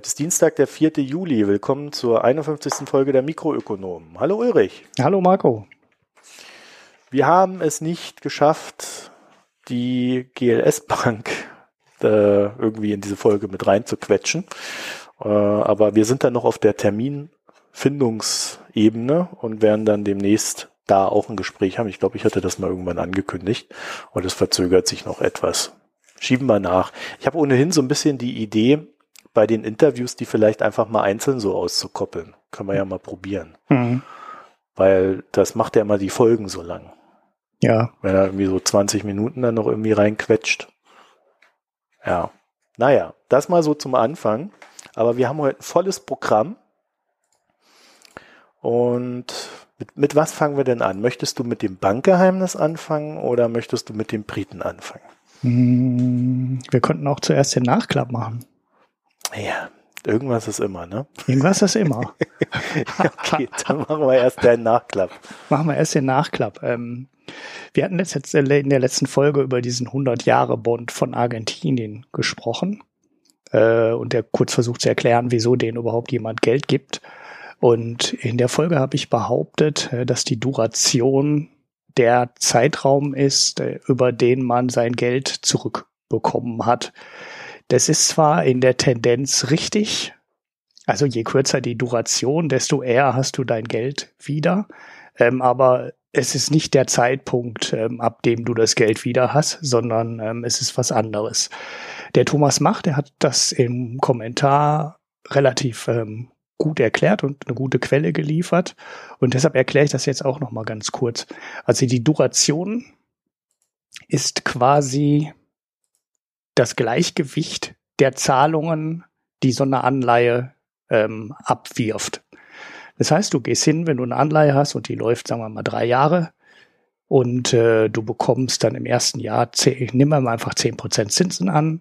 Heute ist Dienstag, der 4. Juli. Willkommen zur 51. Folge der Mikroökonomen. Hallo Ulrich. Hallo Marco. Wir haben es nicht geschafft, die GLS Bank äh, irgendwie in diese Folge mit reinzuquetschen. Äh, aber wir sind dann noch auf der Terminfindungsebene und werden dann demnächst da auch ein Gespräch haben. Ich glaube, ich hatte das mal irgendwann angekündigt und es verzögert sich noch etwas. Schieben wir nach. Ich habe ohnehin so ein bisschen die Idee, bei den Interviews, die vielleicht einfach mal einzeln so auszukoppeln. Können wir ja mal probieren. Mhm. Weil das macht ja immer die Folgen so lang. Ja. Wenn er irgendwie so 20 Minuten dann noch irgendwie reinquetscht. Ja. Naja, das mal so zum Anfang. Aber wir haben heute ein volles Programm. Und mit, mit was fangen wir denn an? Möchtest du mit dem Bankgeheimnis anfangen oder möchtest du mit dem Briten anfangen? Hm, wir könnten auch zuerst den Nachklapp machen. Ja, irgendwas ist immer, ne? Irgendwas ist immer. okay, dann machen wir erst den Nachklapp. Machen wir erst den Nachklapp. Ähm, wir hatten jetzt in der letzten Folge über diesen 100-Jahre-Bond von Argentinien gesprochen äh, und der kurz versucht zu erklären, wieso denen überhaupt jemand Geld gibt. Und in der Folge habe ich behauptet, äh, dass die Duration der Zeitraum ist, äh, über den man sein Geld zurückbekommen hat. Das ist zwar in der Tendenz richtig, also je kürzer die Duration, desto eher hast du dein Geld wieder, ähm, aber es ist nicht der Zeitpunkt, ähm, ab dem du das Geld wieder hast, sondern ähm, es ist was anderes. Der Thomas Mach, der hat das im Kommentar relativ ähm, gut erklärt und eine gute Quelle geliefert. Und deshalb erkläre ich das jetzt auch noch mal ganz kurz. Also die Duration ist quasi das Gleichgewicht der Zahlungen, die so eine Anleihe ähm, abwirft. Das heißt, du gehst hin, wenn du eine Anleihe hast und die läuft, sagen wir mal, drei Jahre und äh, du bekommst dann im ersten Jahr, zehn, nimm mal einfach zehn Prozent Zinsen an,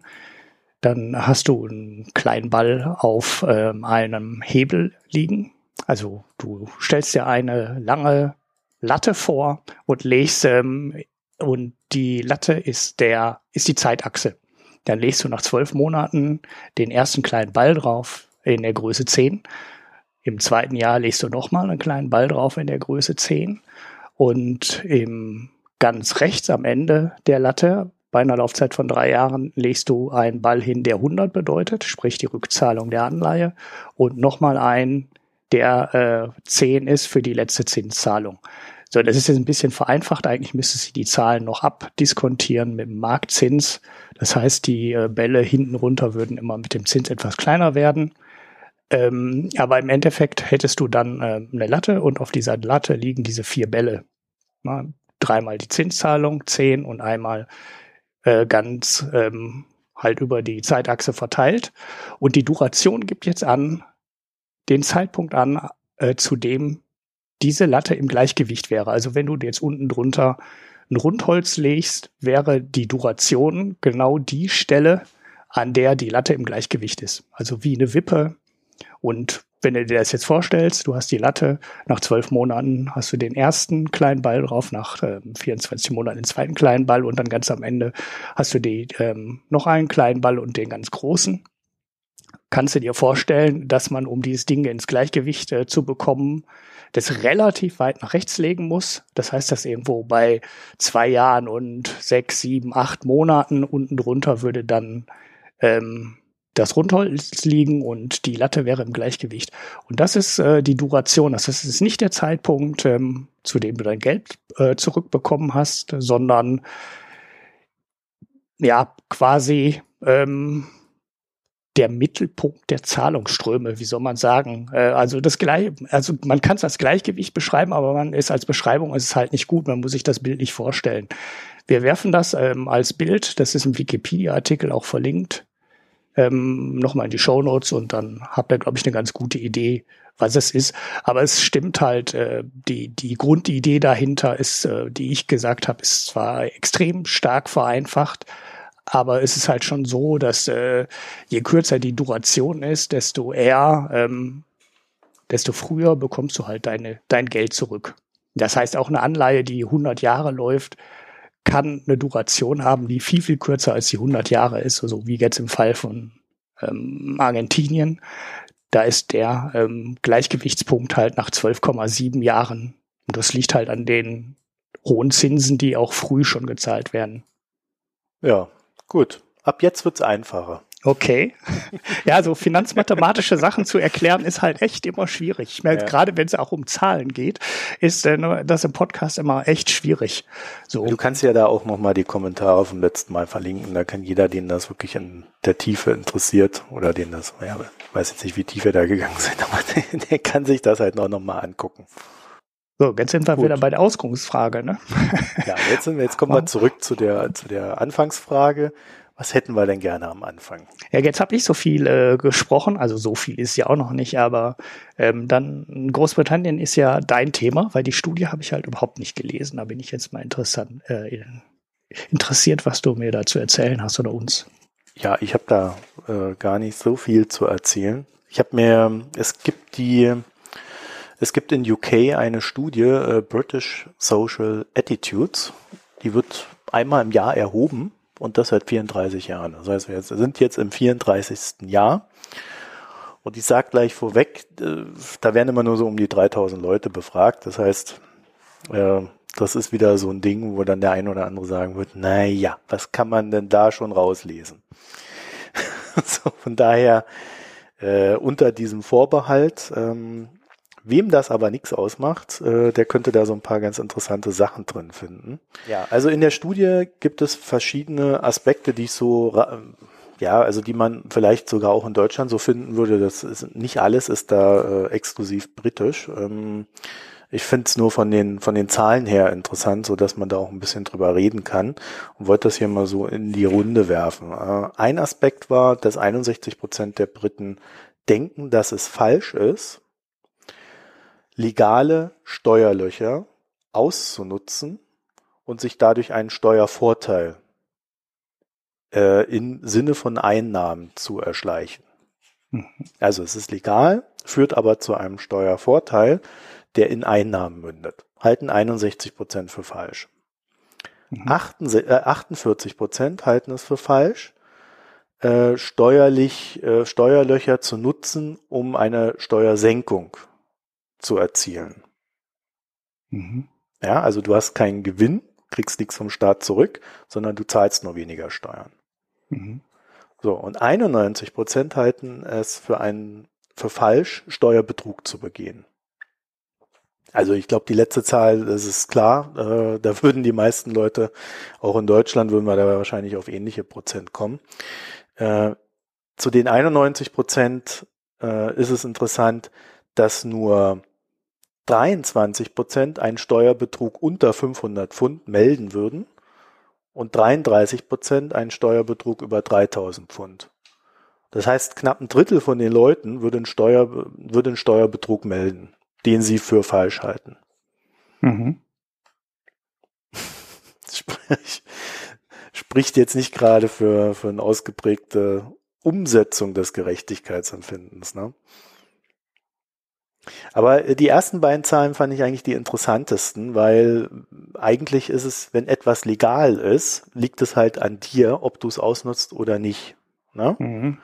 dann hast du einen kleinen Ball auf ähm, einem Hebel liegen. Also du stellst dir eine lange Latte vor und legst ähm, und die Latte ist der ist die Zeitachse. Dann legst du nach zwölf Monaten den ersten kleinen Ball drauf in der Größe 10. Im zweiten Jahr legst du nochmal einen kleinen Ball drauf in der Größe 10. Und im ganz rechts am Ende der Latte, bei einer Laufzeit von drei Jahren, legst du einen Ball hin, der 100 bedeutet, sprich die Rückzahlung der Anleihe, und nochmal einen, der äh, 10 ist für die letzte Zinszahlung. So, das ist jetzt ein bisschen vereinfacht. Eigentlich müsste sie die Zahlen noch abdiskontieren mit dem Marktzins. Das heißt, die äh, Bälle hinten runter würden immer mit dem Zins etwas kleiner werden. Ähm, aber im Endeffekt hättest du dann äh, eine Latte und auf dieser Latte liegen diese vier Bälle. Na, dreimal die Zinszahlung, zehn und einmal äh, ganz ähm, halt über die Zeitachse verteilt. Und die Duration gibt jetzt an den Zeitpunkt an, äh, zu dem diese Latte im Gleichgewicht wäre. Also wenn du jetzt unten drunter ein Rundholz legst, wäre die Duration genau die Stelle, an der die Latte im Gleichgewicht ist. Also wie eine Wippe. Und wenn du dir das jetzt vorstellst, du hast die Latte, nach zwölf Monaten hast du den ersten kleinen Ball drauf, nach äh, 24 Monaten den zweiten kleinen Ball und dann ganz am Ende hast du die, ähm, noch einen kleinen Ball und den ganz großen. Kannst du dir vorstellen, dass man, um dieses Ding ins Gleichgewicht äh, zu bekommen, das relativ weit nach rechts legen muss. Das heißt, dass irgendwo bei zwei Jahren und sechs, sieben, acht Monaten unten drunter würde dann ähm, das Rundholz liegen und die Latte wäre im Gleichgewicht. Und das ist äh, die Duration. Das heißt, es ist nicht der Zeitpunkt, ähm, zu dem du dein Geld äh, zurückbekommen hast, sondern ja, quasi ähm, der Mittelpunkt der Zahlungsströme, wie soll man sagen? Äh, also das gleich, also man kann es als Gleichgewicht beschreiben, aber man ist als Beschreibung ist es halt nicht gut. Man muss sich das Bild nicht vorstellen. Wir werfen das ähm, als Bild, das ist im Wikipedia-Artikel auch verlinkt, ähm, nochmal in die Show Notes und dann habt ihr, glaube ich, eine ganz gute Idee, was es ist. Aber es stimmt halt, äh, die, die Grundidee dahinter ist, äh, die ich gesagt habe, ist zwar extrem stark vereinfacht, aber es ist halt schon so, dass äh, je kürzer die Duration ist, desto eher, ähm, desto früher bekommst du halt deine, dein Geld zurück. Das heißt, auch eine Anleihe, die 100 Jahre läuft, kann eine Duration haben, die viel, viel kürzer als die 100 Jahre ist, so also wie jetzt im Fall von ähm, Argentinien, da ist der ähm, Gleichgewichtspunkt halt nach 12,7 Jahren. Und das liegt halt an den hohen Zinsen, die auch früh schon gezahlt werden. Ja, gut. Ab jetzt wird's einfacher. Okay. Ja, so finanzmathematische Sachen zu erklären ist halt echt immer schwierig. Ich merke, ja. gerade wenn es auch um Zahlen geht, ist äh, das im Podcast immer echt schwierig. So. Du kannst ja da auch nochmal die Kommentare vom letzten Mal verlinken. Da kann jeder, den das wirklich in der Tiefe interessiert oder den das, ja, ich weiß jetzt nicht, wie tief wir da gegangen sind, aber der, der kann sich das halt noch, noch mal angucken. So, jetzt sind wir Gut. wieder bei der Ausgangsfrage, ne? Ja, jetzt sind wir, jetzt kommen wir zurück zu der, zu der Anfangsfrage. Was hätten wir denn gerne am Anfang? Ja, jetzt habe ich so viel äh, gesprochen, also so viel ist ja auch noch nicht, aber ähm, dann Großbritannien ist ja dein Thema, weil die Studie habe ich halt überhaupt nicht gelesen. Da bin ich jetzt mal interessant, äh, interessiert, was du mir dazu erzählen hast oder uns. Ja, ich habe da äh, gar nicht so viel zu erzählen. Ich habe mir, es gibt die, es gibt in UK eine Studie, äh, British Social Attitudes, die wird einmal im Jahr erhoben und das seit 34 Jahren. Das heißt, wir sind jetzt im 34. Jahr. Und ich sage gleich vorweg, äh, da werden immer nur so um die 3000 Leute befragt. Das heißt, äh, das ist wieder so ein Ding, wo dann der ein oder andere sagen wird, na ja, was kann man denn da schon rauslesen? so, von daher, äh, unter diesem Vorbehalt, ähm, Wem das aber nichts ausmacht, äh, der könnte da so ein paar ganz interessante Sachen drin finden. Ja, also in der Studie gibt es verschiedene Aspekte, die ich so, ja, also die man vielleicht sogar auch in Deutschland so finden würde. Das ist nicht alles ist da äh, exklusiv britisch. Ähm, ich finde es nur von den von den Zahlen her interessant, so dass man da auch ein bisschen drüber reden kann und wollte das hier mal so in die Runde werfen. Äh, ein Aspekt war, dass 61 Prozent der Briten denken, dass es falsch ist, legale Steuerlöcher auszunutzen und sich dadurch einen Steuervorteil äh, im Sinne von Einnahmen zu erschleichen. Mhm. Also es ist legal, führt aber zu einem Steuervorteil, der in Einnahmen mündet. Halten 61 Prozent für falsch. Mhm. 48 äh, Prozent halten es für falsch, äh, steuerlich äh, Steuerlöcher zu nutzen, um eine Steuersenkung zu erzielen. Mhm. Ja, also du hast keinen Gewinn, kriegst nichts vom Staat zurück, sondern du zahlst nur weniger Steuern. Mhm. So, und 91 Prozent halten es für einen, für falsch, Steuerbetrug zu begehen. Also ich glaube, die letzte Zahl, das ist klar, äh, da würden die meisten Leute, auch in Deutschland, würden wir da wahrscheinlich auf ähnliche Prozent kommen. Äh, zu den 91 Prozent äh, ist es interessant, dass nur 23 Prozent einen Steuerbetrug unter 500 Pfund melden würden und 33 Prozent einen Steuerbetrug über 3000 Pfund. Das heißt, knapp ein Drittel von den Leuten würde einen, Steuer, würde einen Steuerbetrug melden, den sie für falsch halten. Mhm. Sprich, spricht jetzt nicht gerade für, für eine ausgeprägte Umsetzung des Gerechtigkeitsempfindens. Ne? Aber äh, die ersten beiden Zahlen fand ich eigentlich die interessantesten, weil eigentlich ist es, wenn etwas legal ist, liegt es halt an dir, ob du es ausnutzt oder nicht. Ne? Mhm.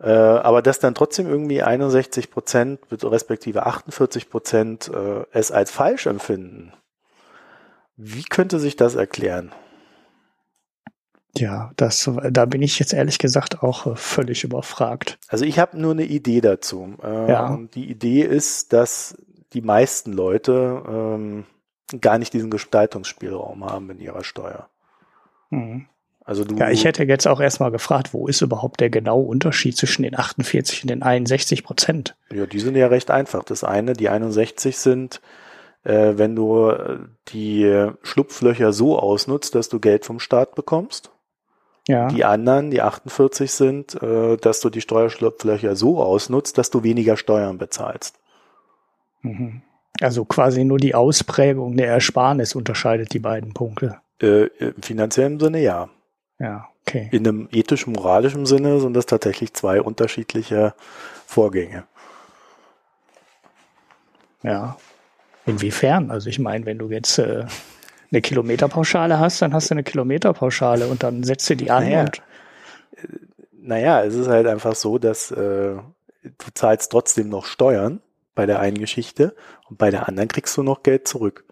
Äh, aber dass dann trotzdem irgendwie 61 Prozent respektive 48 Prozent äh, es als falsch empfinden, wie könnte sich das erklären? Ja, das, da bin ich jetzt ehrlich gesagt auch äh, völlig überfragt. Also ich habe nur eine Idee dazu. Äh, ja. Und die Idee ist, dass die meisten Leute ähm, gar nicht diesen Gestaltungsspielraum haben in ihrer Steuer. Mhm. Also du, ja, ich hätte jetzt auch erstmal gefragt, wo ist überhaupt der genaue Unterschied zwischen den 48 und den 61 Prozent? Ja, die sind ja recht einfach. Das eine, die 61 sind, äh, wenn du die Schlupflöcher so ausnutzt, dass du Geld vom Staat bekommst. Ja. Die anderen, die 48 sind, äh, dass du die Steuerschlupflöcher so ausnutzt, dass du weniger Steuern bezahlst. Mhm. Also quasi nur die Ausprägung der Ersparnis unterscheidet die beiden Punkte. Äh, Im finanziellen Sinne ja. Ja, okay. In einem ethisch-moralischen Sinne sind das tatsächlich zwei unterschiedliche Vorgänge. Ja. Inwiefern? Also ich meine, wenn du jetzt äh, eine Kilometerpauschale hast, dann hast du eine Kilometerpauschale und dann setzt du die an naja, und Naja, es ist halt einfach so, dass äh, du zahlst trotzdem noch Steuern bei der einen Geschichte und bei der anderen kriegst du noch Geld zurück.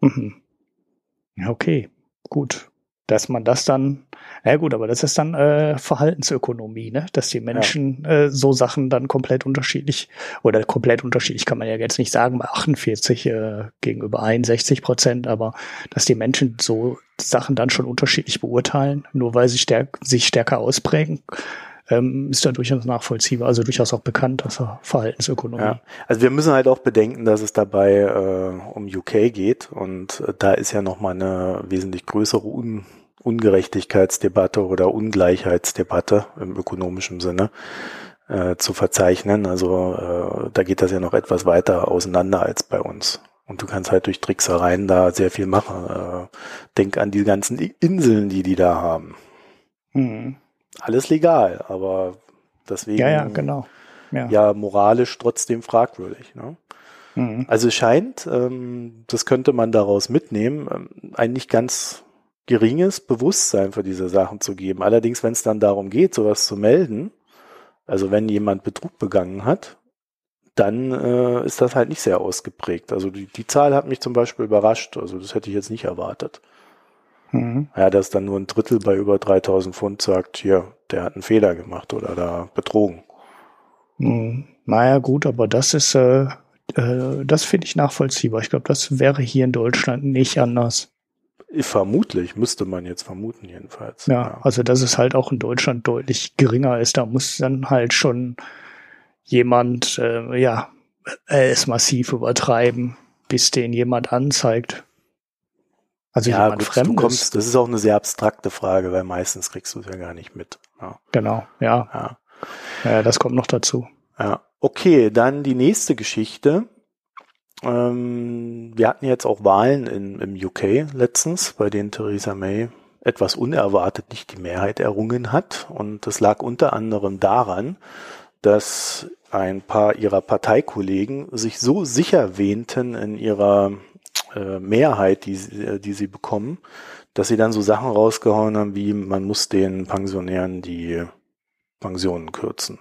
Mhm. Okay, gut. Dass man das dann, ja gut, aber das ist dann äh, Verhaltensökonomie, ne? Dass die Menschen ja. äh, so Sachen dann komplett unterschiedlich oder komplett unterschiedlich kann man ja jetzt nicht sagen bei 48 äh, gegenüber 61 Prozent, aber dass die Menschen so Sachen dann schon unterschiedlich beurteilen, nur weil sie stärk sich stärker ausprägen, ähm, ist da durchaus nachvollziehbar, also durchaus auch bekannt, dass er Verhaltensökonomie. Ja. Also wir müssen halt auch bedenken, dass es dabei äh, um UK geht und äh, da ist ja nochmal eine wesentlich größere Un Ungerechtigkeitsdebatte oder Ungleichheitsdebatte im ökonomischen Sinne äh, zu verzeichnen. Also äh, da geht das ja noch etwas weiter auseinander als bei uns. Und du kannst halt durch Tricksereien da sehr viel machen. Äh, denk an die ganzen Inseln, die die da haben. Mhm alles legal, aber deswegen ja, ja, genau. ja. ja moralisch trotzdem fragwürdig. Ne? Mhm. Also es scheint, ähm, das könnte man daraus mitnehmen, ähm, ein nicht ganz geringes Bewusstsein für diese Sachen zu geben. Allerdings, wenn es dann darum geht, sowas zu melden, also wenn jemand Betrug begangen hat, dann äh, ist das halt nicht sehr ausgeprägt. Also die, die Zahl hat mich zum Beispiel überrascht. Also das hätte ich jetzt nicht erwartet. Mhm. Ja, dass dann nur ein Drittel bei über 3000 Pfund sagt, hier, der hat einen Fehler gemacht oder da betrogen. Mhm. Naja, gut, aber das ist, äh, äh, das finde ich nachvollziehbar. Ich glaube, das wäre hier in Deutschland nicht anders. Vermutlich, müsste man jetzt vermuten, jedenfalls. Ja, ja, also dass es halt auch in Deutschland deutlich geringer ist. Da muss dann halt schon jemand, äh, ja, es massiv übertreiben, bis den jemand anzeigt. Also ja, jemand gut, Fremdes. Du kommst, das ist auch eine sehr abstrakte Frage, weil meistens kriegst du es ja gar nicht mit. Ja. Genau, ja. ja. Ja, das kommt noch dazu. Ja. Okay, dann die nächste Geschichte. Ähm, wir hatten jetzt auch Wahlen in, im UK letztens, bei denen Theresa May etwas unerwartet nicht die Mehrheit errungen hat. Und das lag unter anderem daran, dass ein paar ihrer Parteikollegen sich so sicher wähnten in ihrer äh, Mehrheit, die, äh, die sie bekommen, dass sie dann so Sachen rausgehauen haben, wie man muss den Pensionären die Pensionen kürzen.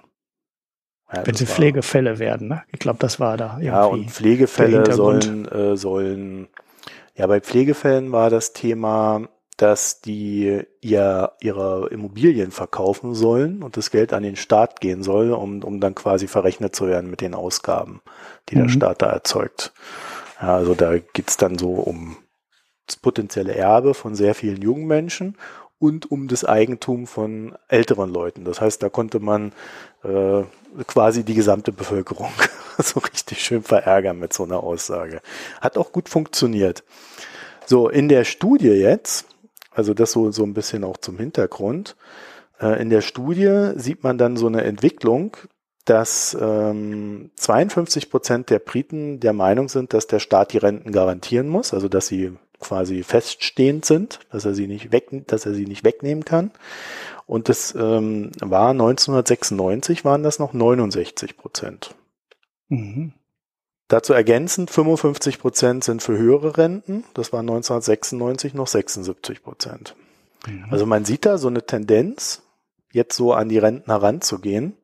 Ja, Wenn sie Pflegefälle werden, ne? Ich glaube, das war da. Ja, und Pflegefälle sollen, äh, sollen, ja, bei Pflegefällen war das Thema, dass die ihr, ihre Immobilien verkaufen sollen und das Geld an den Staat gehen soll, um, um dann quasi verrechnet zu werden mit den Ausgaben, die mhm. der Staat da erzeugt. Ja, also da geht's dann so um das potenzielle Erbe von sehr vielen jungen Menschen und um das Eigentum von älteren Leuten. Das heißt, da konnte man äh, quasi die gesamte Bevölkerung so richtig schön verärgern mit so einer Aussage. Hat auch gut funktioniert. So, in der Studie jetzt, also das so, so ein bisschen auch zum Hintergrund, äh, in der Studie sieht man dann so eine Entwicklung, dass ähm, 52 Prozent der Briten der Meinung sind, dass der Staat die Renten garantieren muss, also dass sie quasi feststehend sind, dass er sie nicht weg, dass er sie nicht wegnehmen kann. Und das ähm, war 1996 waren das noch 69 Prozent. Mhm. Dazu ergänzend 55 Prozent sind für höhere Renten. Das war 1996 noch 76 Prozent. Mhm. Also man sieht da so eine Tendenz, jetzt so an die Renten heranzugehen.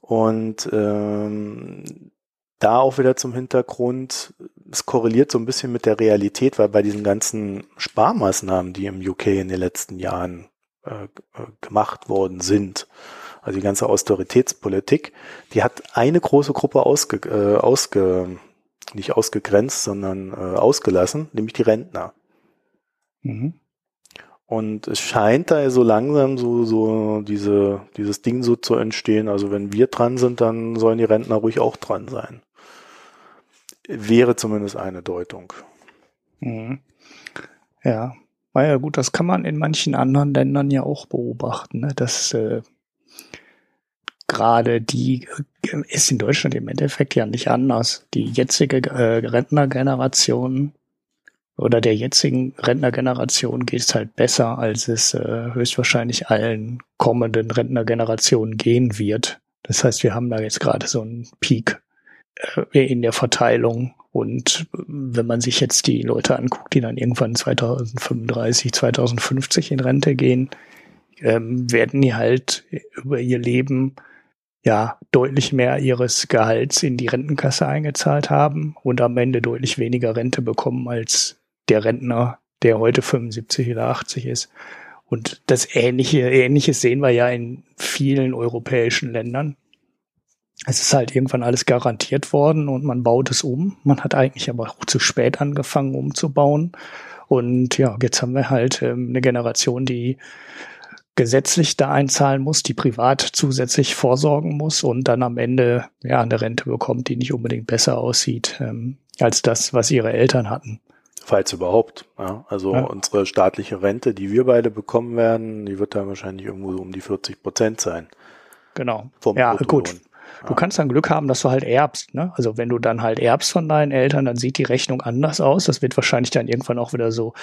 Und ähm, da auch wieder zum Hintergrund, es korreliert so ein bisschen mit der Realität, weil bei diesen ganzen Sparmaßnahmen, die im UK in den letzten Jahren äh, äh, gemacht worden sind, also die ganze Austeritätspolitik, die hat eine große Gruppe ausge, äh, ausge nicht ausgegrenzt, sondern äh, ausgelassen, nämlich die Rentner. Mhm. Und es scheint da so langsam so, so diese, dieses Ding so zu entstehen. Also wenn wir dran sind, dann sollen die Rentner ruhig auch dran sein. Wäre zumindest eine Deutung. Mhm. Ja, war ja gut, das kann man in manchen anderen Ländern ja auch beobachten, ne? dass äh, gerade die äh, ist in Deutschland im Endeffekt ja nicht anders. Die jetzige äh, Rentnergeneration oder der jetzigen Rentnergeneration geht es halt besser, als es äh, höchstwahrscheinlich allen kommenden Rentnergenerationen gehen wird. Das heißt, wir haben da jetzt gerade so einen Peak äh, in der Verteilung. Und wenn man sich jetzt die Leute anguckt, die dann irgendwann 2035, 2050 in Rente gehen, ähm, werden die halt über ihr Leben ja deutlich mehr ihres Gehalts in die Rentenkasse eingezahlt haben und am Ende deutlich weniger Rente bekommen als der Rentner, der heute 75 oder 80 ist. Und das ähnliche, ähnliches sehen wir ja in vielen europäischen Ländern. Es ist halt irgendwann alles garantiert worden und man baut es um. Man hat eigentlich aber auch zu spät angefangen umzubauen. Und ja, jetzt haben wir halt ähm, eine Generation, die gesetzlich da einzahlen muss, die privat zusätzlich vorsorgen muss und dann am Ende ja eine Rente bekommt, die nicht unbedingt besser aussieht ähm, als das, was ihre Eltern hatten. Falls überhaupt. Ja. Also ja. unsere staatliche Rente, die wir beide bekommen werden, die wird dann wahrscheinlich irgendwo so um die 40 Prozent sein. Genau. ja, gut. Du kannst dann Glück haben, dass du halt erbst. Ne? Also wenn du dann halt erbst von deinen Eltern, dann sieht die Rechnung anders aus. Das wird wahrscheinlich dann irgendwann auch wieder so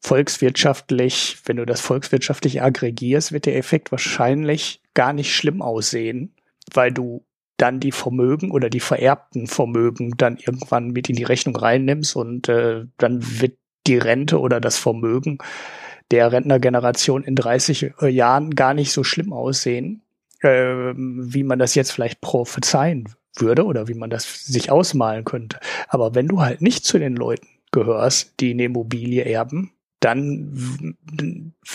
volkswirtschaftlich, wenn du das volkswirtschaftlich aggregierst, wird der Effekt wahrscheinlich gar nicht schlimm aussehen, weil du dann die Vermögen oder die vererbten Vermögen dann irgendwann mit in die Rechnung reinnimmst und äh, dann wird die Rente oder das Vermögen der Rentnergeneration in 30 äh, Jahren gar nicht so schlimm aussehen, äh, wie man das jetzt vielleicht prophezeien würde oder wie man das sich ausmalen könnte. Aber wenn du halt nicht zu den Leuten gehörst, die eine Immobilie erben, dann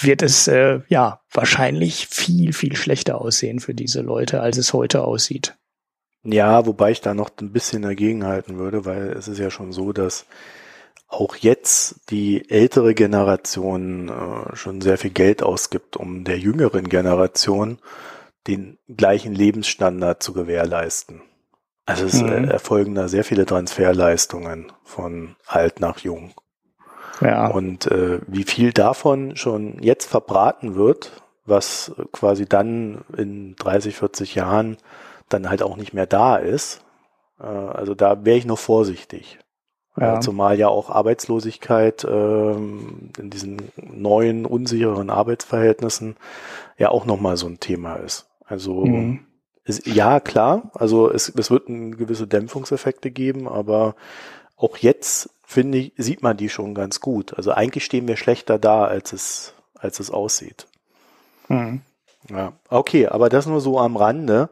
wird es äh, ja wahrscheinlich viel, viel schlechter aussehen für diese Leute, als es heute aussieht. Ja, wobei ich da noch ein bisschen dagegenhalten würde, weil es ist ja schon so, dass auch jetzt die ältere Generation äh, schon sehr viel Geld ausgibt, um der jüngeren Generation den gleichen Lebensstandard zu gewährleisten. Also es mhm. erfolgen da sehr viele Transferleistungen von alt nach jung. Ja. Und äh, wie viel davon schon jetzt verbraten wird, was quasi dann in 30, 40 Jahren dann halt auch nicht mehr da ist, äh, also da wäre ich noch vorsichtig. Äh, ja. Zumal ja auch Arbeitslosigkeit ähm, in diesen neuen, unsicheren Arbeitsverhältnissen ja auch nochmal so ein Thema ist. Also mhm. ist, ja, klar, also es, es wird gewisse Dämpfungseffekte geben, aber auch jetzt finde ich, sieht man die schon ganz gut. Also eigentlich stehen wir schlechter da, als es, als es aussieht. Mhm. Ja, okay, aber das nur so am Rande.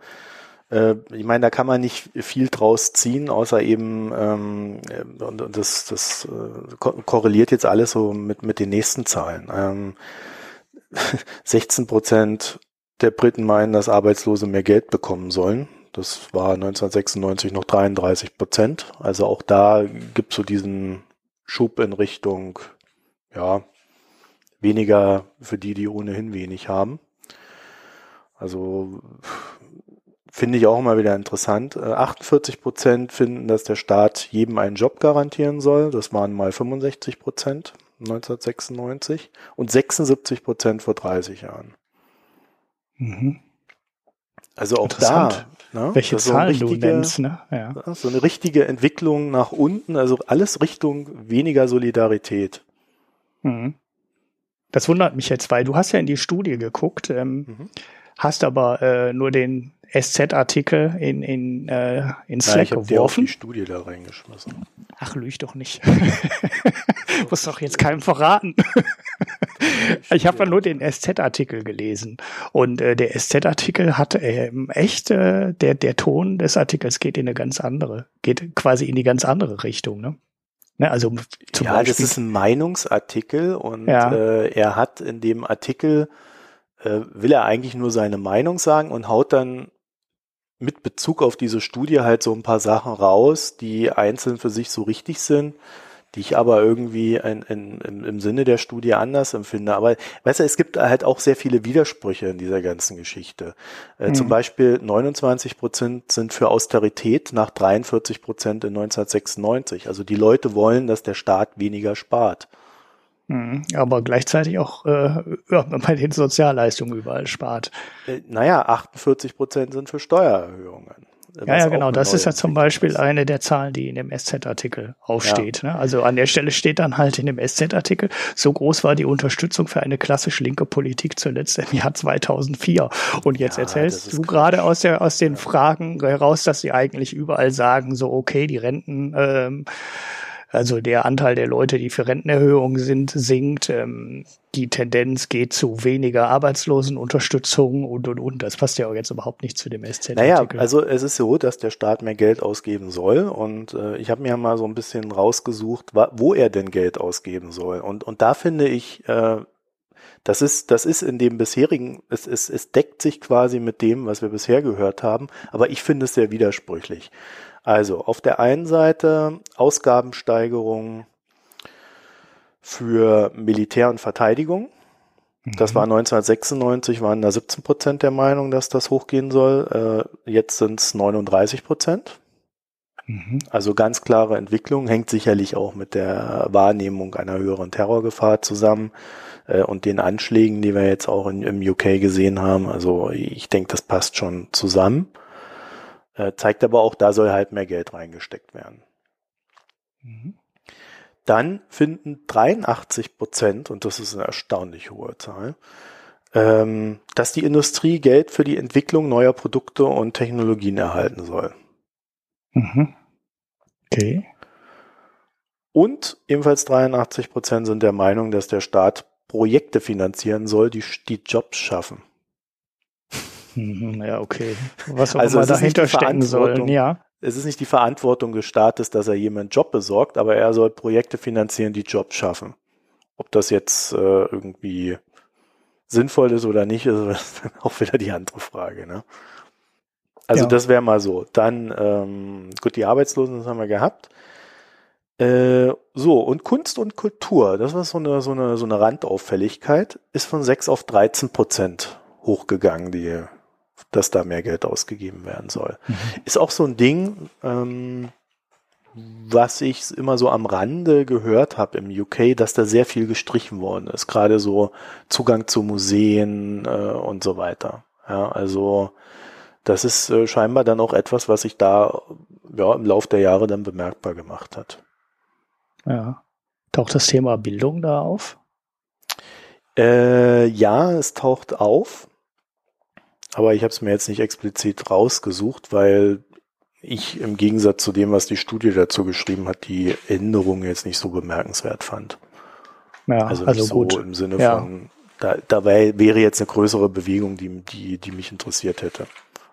Äh, ich meine, da kann man nicht viel draus ziehen, außer eben, ähm, und, und das, das äh, korreliert jetzt alles so mit, mit den nächsten Zahlen. Ähm, 16 Prozent der Briten meinen, dass Arbeitslose mehr Geld bekommen sollen. Das war 1996 noch 33 Prozent. Also auch da gibt es so diesen Schub in Richtung, ja, weniger für die, die ohnehin wenig haben. Also finde ich auch immer wieder interessant. 48 äh, Prozent finden, dass der Staat jedem einen Job garantieren soll. Das waren mal 65 Prozent 1996 und 76 Prozent vor 30 Jahren. Mhm. Also auch da Ne? Welche also Zahlen du nennst, ne? Ja. So eine richtige Entwicklung nach unten, also alles Richtung weniger Solidarität. Mhm. Das wundert mich jetzt, weil du hast ja in die Studie geguckt, ähm, mhm. hast aber äh, nur den SZ-Artikel in, in, äh, in Slack ja, ich geworfen. Ich die Studie da reingeschmissen. Ach, lüg doch nicht. Muss doch jetzt keinem verraten. ich habe ja nur den SZ-Artikel gelesen. Und äh, der SZ-Artikel hat äh, echt, äh, der, der Ton des Artikels geht in eine ganz andere, geht quasi in die ganz andere Richtung, ne? Ne, also zum ja, Beispiel, das ist ein Meinungsartikel und ja. äh, er hat in dem Artikel äh, will er eigentlich nur seine Meinung sagen und haut dann mit Bezug auf diese Studie halt so ein paar Sachen raus, die einzeln für sich so richtig sind, die ich aber irgendwie in, in, im Sinne der Studie anders empfinde. Aber weißt du, es gibt halt auch sehr viele Widersprüche in dieser ganzen Geschichte. Äh, mhm. Zum Beispiel 29 Prozent sind für Austerität nach 43 Prozent in 1996. Also die Leute wollen, dass der Staat weniger spart. Mhm. Aber gleichzeitig auch äh, ja, bei den Sozialleistungen überall spart. Äh, naja, 48 Prozent sind für Steuererhöhungen. Ja, ja, genau. Das ist ja zum Beispiel eine der Zahlen, die in dem SZ-Artikel aufsteht. Ja. Ne? Also an der Stelle steht dann halt in dem SZ-Artikel, so groß war die Unterstützung für eine klassisch linke Politik zuletzt im Jahr 2004. Und jetzt ja, erzählst du gerade aus, der, aus den ja. Fragen heraus, dass sie eigentlich überall sagen, so okay, die Renten ähm, Also der Anteil der Leute, die für Rentenerhöhungen sind, sinkt. Ähm, die Tendenz geht zu weniger Arbeitslosenunterstützung und und und. Das passt ja auch jetzt überhaupt nicht zu dem SZ. Naja, also es ist so, dass der Staat mehr Geld ausgeben soll und äh, ich habe mir mal so ein bisschen rausgesucht, wo er denn Geld ausgeben soll. Und und da finde ich, äh, das ist das ist in dem bisherigen, es, es, es deckt sich quasi mit dem, was wir bisher gehört haben, aber ich finde es sehr widersprüchlich. Also auf der einen Seite Ausgabensteigerung für Militär und Verteidigung. Das war 1996, mhm. waren da 17 Prozent der Meinung, dass das hochgehen soll. Äh, jetzt sind es 39 Prozent. Mhm. Also ganz klare Entwicklung, hängt sicherlich auch mit der Wahrnehmung einer höheren Terrorgefahr zusammen äh, und den Anschlägen, die wir jetzt auch in, im UK gesehen haben. Also ich denke, das passt schon zusammen. Äh, zeigt aber auch, da soll halt mehr Geld reingesteckt werden. Mhm. Dann finden 83 Prozent, und das ist eine erstaunlich hohe Zahl, ähm, dass die Industrie Geld für die Entwicklung neuer Produkte und Technologien erhalten soll. Mhm. Okay. Und ebenfalls 83 Prozent sind der Meinung, dass der Staat Projekte finanzieren soll, die die Jobs schaffen. Mhm, ja, okay. Was auch also immer dahinter stecken soll, ja. Es ist nicht die Verantwortung des Staates, dass er jemanden Job besorgt, aber er soll Projekte finanzieren, die Jobs schaffen. Ob das jetzt äh, irgendwie sinnvoll ist oder nicht, ist auch wieder die andere Frage. Ne? Also ja. das wäre mal so. Dann, ähm, gut, die Arbeitslosen, das haben wir gehabt. Äh, so, und Kunst und Kultur, das war so eine, so eine, so eine Randauffälligkeit, ist von 6 auf 13 Prozent hochgegangen, die dass da mehr Geld ausgegeben werden soll. Mhm. Ist auch so ein Ding, ähm, was ich immer so am Rande gehört habe im UK, dass da sehr viel gestrichen worden ist. Gerade so Zugang zu Museen äh, und so weiter. Ja, also das ist äh, scheinbar dann auch etwas, was sich da ja, im Laufe der Jahre dann bemerkbar gemacht hat. Ja. Taucht das Thema Bildung da auf? Äh, ja, es taucht auf. Aber ich habe es mir jetzt nicht explizit rausgesucht, weil ich im Gegensatz zu dem, was die Studie dazu geschrieben hat, die Änderung jetzt nicht so bemerkenswert fand. Ja, also, also so gut. im Sinne ja. von, da, da wäre jetzt eine größere Bewegung, die, die, die mich interessiert hätte.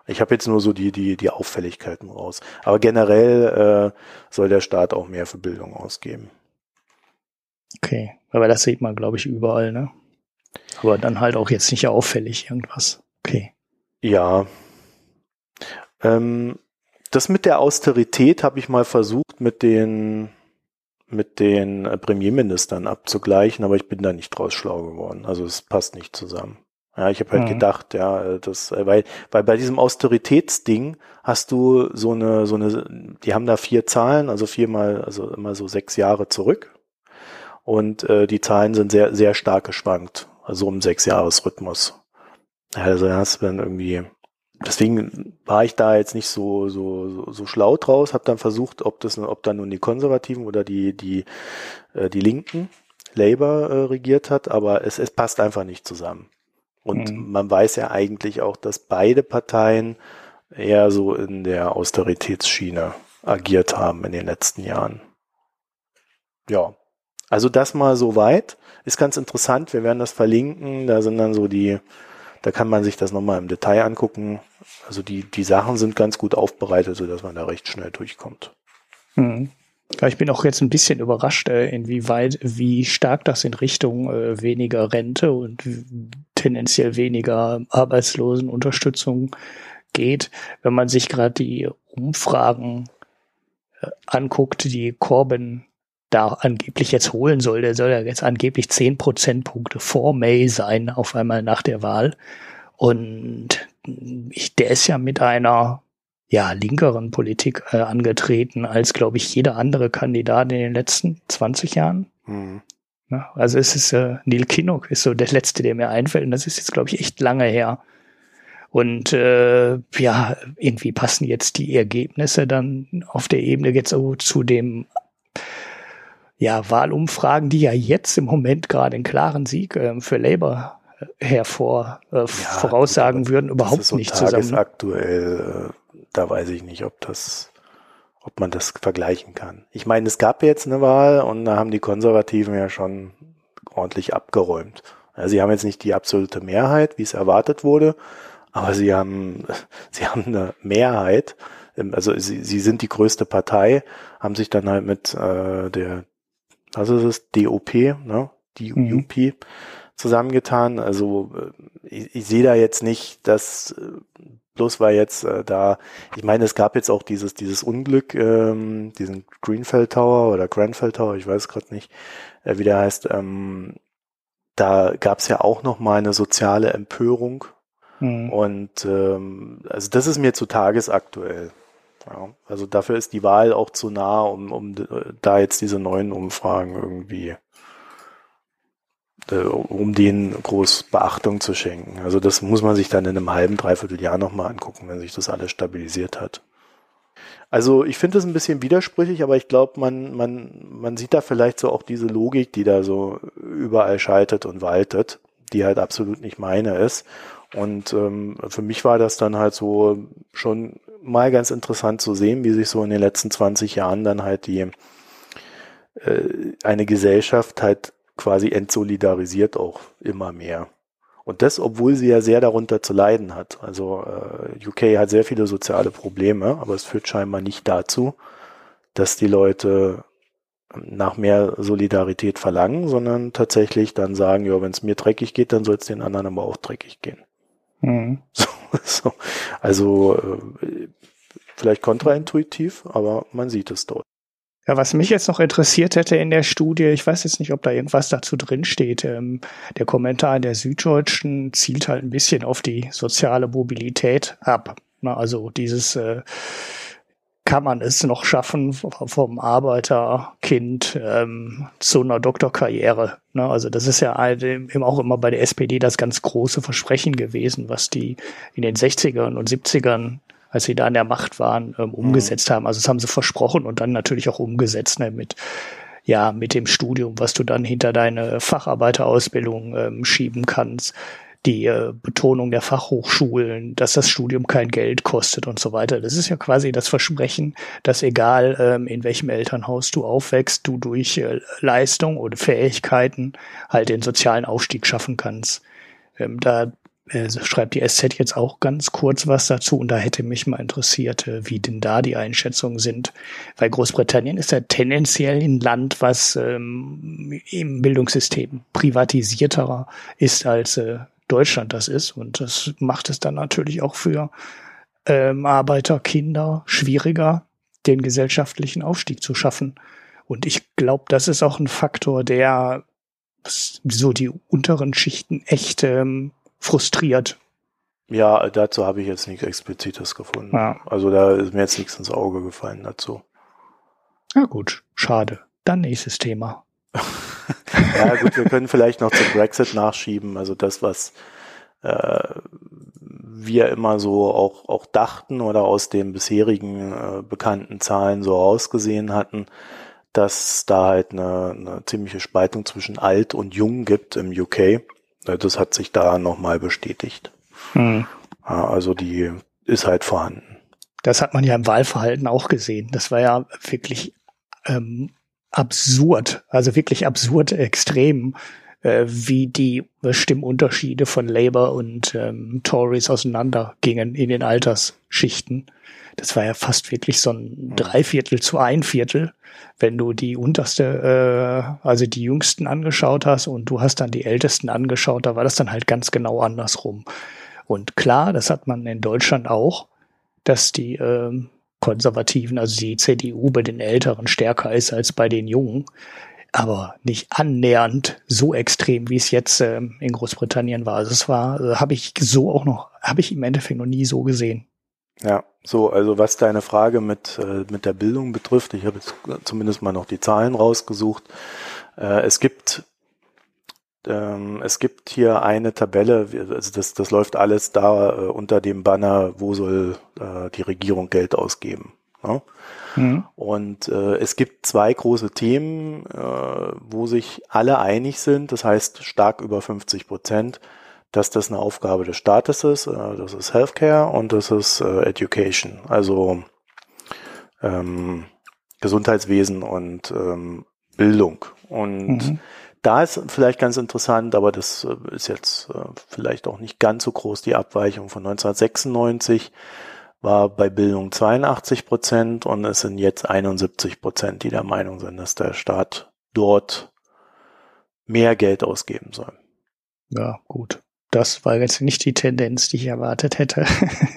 Ich habe jetzt nur so die, die, die Auffälligkeiten raus. Aber generell äh, soll der Staat auch mehr für Bildung ausgeben. Okay, aber das sieht man, glaube ich, überall, ne? Aber dann halt auch jetzt nicht auffällig irgendwas. Okay. Ja. Ähm, das mit der Austerität habe ich mal versucht mit den mit den Premierministern abzugleichen, aber ich bin da nicht draus schlau geworden. Also es passt nicht zusammen. Ja, ich habe halt mhm. gedacht, ja, das, weil, weil bei diesem Austeritätsding hast du so eine, so eine, die haben da vier Zahlen, also viermal, also immer so sechs Jahre zurück. Und äh, die Zahlen sind sehr, sehr stark geschwankt, also um sechs Jahresrhythmus. Also hast du dann irgendwie, deswegen war ich da jetzt nicht so so so, so schlau draus, habe dann versucht, ob das ob dann nun die Konservativen oder die die äh, die Linken Labour äh, regiert hat, aber es es passt einfach nicht zusammen. Und mhm. man weiß ja eigentlich auch, dass beide Parteien eher so in der Austeritätsschiene agiert haben in den letzten Jahren. Ja, also das mal so weit. Ist ganz interessant. Wir werden das verlinken. Da sind dann so die da kann man sich das nochmal im Detail angucken. Also die, die Sachen sind ganz gut aufbereitet, sodass man da recht schnell durchkommt. Mhm. Ich bin auch jetzt ein bisschen überrascht, äh, inwieweit, wie stark das in Richtung äh, weniger Rente und tendenziell weniger Arbeitslosenunterstützung geht, wenn man sich gerade die Umfragen äh, anguckt, die Corbyn da angeblich jetzt holen soll. Der soll ja jetzt angeblich zehn Prozentpunkte vor May sein, auf einmal nach der Wahl. Und ich, der ist ja mit einer ja, linkeren Politik äh, angetreten als, glaube ich, jeder andere Kandidat in den letzten 20 Jahren. Mhm. Ja, also es ist äh, Neil Kinnock ist so der letzte, der mir einfällt. Und das ist jetzt, glaube ich, echt lange her. Und äh, ja, irgendwie passen jetzt die Ergebnisse dann auf der Ebene jetzt so zu dem ja, Wahlumfragen, die ja jetzt im Moment gerade einen klaren Sieg äh, für Labour äh, hervor äh, ja, voraussagen würden, überhaupt nicht zusammen. Aktuell, äh, da weiß ich nicht, ob das, ob man das vergleichen kann. Ich meine, es gab jetzt eine Wahl und da haben die Konservativen ja schon ordentlich abgeräumt. Ja, sie haben jetzt nicht die absolute Mehrheit, wie es erwartet wurde, aber sie haben, sie haben eine Mehrheit. Also sie, sie sind die größte Partei, haben sich dann halt mit äh, der, ist es, DOP, ne? DUP mhm. zusammengetan. Also äh, ich, ich sehe da jetzt nicht, dass äh, bloß weil jetzt äh, da, ich meine, es gab jetzt auch dieses dieses Unglück, ähm, diesen Greenfell Tower oder Grenfell Tower, ich weiß gerade nicht, äh, wie der heißt. Ähm, da gab es ja auch noch mal eine soziale Empörung mhm. und ähm, also das ist mir zu tagesaktuell. Ja, also dafür ist die Wahl auch zu nah, um, um da jetzt diese neuen Umfragen irgendwie äh, um denen groß Beachtung zu schenken. Also das muss man sich dann in einem halben, dreiviertel Jahr nochmal angucken, wenn sich das alles stabilisiert hat. Also ich finde das ein bisschen widersprüchlich, aber ich glaube, man, man, man sieht da vielleicht so auch diese Logik, die da so überall schaltet und waltet, die halt absolut nicht meine ist. Und ähm, für mich war das dann halt so schon mal ganz interessant zu sehen, wie sich so in den letzten 20 Jahren dann halt die äh, eine Gesellschaft halt quasi entsolidarisiert auch immer mehr. Und das, obwohl sie ja sehr darunter zu leiden hat. Also äh, UK hat sehr viele soziale Probleme, aber es führt scheinbar nicht dazu, dass die Leute nach mehr Solidarität verlangen, sondern tatsächlich dann sagen, ja, wenn es mir dreckig geht, dann soll es den anderen aber auch dreckig gehen. Mhm. So, so. Also äh, vielleicht kontraintuitiv, aber man sieht es dort. Ja, was mich jetzt noch interessiert hätte in der Studie, ich weiß jetzt nicht, ob da irgendwas dazu drin steht. Ähm, der Kommentar der Süddeutschen zielt halt ein bisschen auf die soziale Mobilität ab. Na, also dieses äh, kann man es noch schaffen vom Arbeiterkind ähm, zu einer Doktorkarriere. Ne? Also das ist ja eben auch immer bei der SPD das ganz große Versprechen gewesen, was die in den 60ern und 70ern als sie da an der Macht waren, ähm, umgesetzt mhm. haben. Also das haben sie versprochen und dann natürlich auch umgesetzt ne, mit ja mit dem Studium, was du dann hinter deine Facharbeiterausbildung ähm, schieben kannst die äh, Betonung der Fachhochschulen, dass das Studium kein Geld kostet und so weiter. Das ist ja quasi das Versprechen, dass egal ähm, in welchem Elternhaus du aufwächst, du durch äh, Leistung oder Fähigkeiten halt den sozialen Aufstieg schaffen kannst. Ähm, da äh, schreibt die SZ jetzt auch ganz kurz was dazu und da hätte mich mal interessiert, äh, wie denn da die Einschätzungen sind. Weil Großbritannien ist ja tendenziell ein Land, was ähm, im Bildungssystem privatisierter ist als äh, Deutschland das ist und das macht es dann natürlich auch für ähm, Arbeiterkinder schwieriger, den gesellschaftlichen Aufstieg zu schaffen. Und ich glaube, das ist auch ein Faktor, der so die unteren Schichten echt ähm, frustriert. Ja, dazu habe ich jetzt nichts Explizites gefunden. Ja. Also da ist mir jetzt nichts ins Auge gefallen dazu. Na gut, schade. Dann nächstes Thema. ja gut, wir können vielleicht noch zum Brexit nachschieben. Also das, was äh, wir immer so auch, auch dachten oder aus den bisherigen äh, bekannten Zahlen so ausgesehen hatten, dass da halt eine, eine ziemliche Spaltung zwischen alt und jung gibt im UK. Das hat sich da nochmal bestätigt. Hm. Also die ist halt vorhanden. Das hat man ja im Wahlverhalten auch gesehen. Das war ja wirklich ähm, absurd, also wirklich absurd extrem, äh, wie die Stimmunterschiede von Labour und ähm, Tories auseinandergingen in den Altersschichten. Das war ja fast wirklich so ein mhm. Dreiviertel zu ein Viertel, wenn du die unterste, äh, also die Jüngsten angeschaut hast und du hast dann die Ältesten angeschaut, da war das dann halt ganz genau andersrum. Und klar, das hat man in Deutschland auch, dass die äh, Konservativen, also die CDU bei den Älteren stärker ist als bei den Jungen, aber nicht annähernd so extrem, wie es jetzt äh, in Großbritannien war. Also es war, äh, habe ich so auch noch, habe ich im Endeffekt noch nie so gesehen. Ja, so, also was deine Frage mit, äh, mit der Bildung betrifft, ich habe jetzt zumindest mal noch die Zahlen rausgesucht. Äh, es gibt ähm, es gibt hier eine Tabelle, also das, das läuft alles da äh, unter dem Banner, wo soll äh, die Regierung Geld ausgeben. Ne? Mhm. Und äh, es gibt zwei große Themen, äh, wo sich alle einig sind, das heißt stark über 50 Prozent dass das eine Aufgabe des Staates ist. Äh, das ist Healthcare und das ist äh, Education. Also ähm, Gesundheitswesen und ähm, Bildung. Und mhm. Da ist vielleicht ganz interessant, aber das äh, ist jetzt äh, vielleicht auch nicht ganz so groß, die Abweichung von 1996 war bei Bildung 82 Prozent und es sind jetzt 71 Prozent, die der Meinung sind, dass der Staat dort mehr Geld ausgeben soll. Ja, gut. Das war jetzt nicht die Tendenz, die ich erwartet hätte.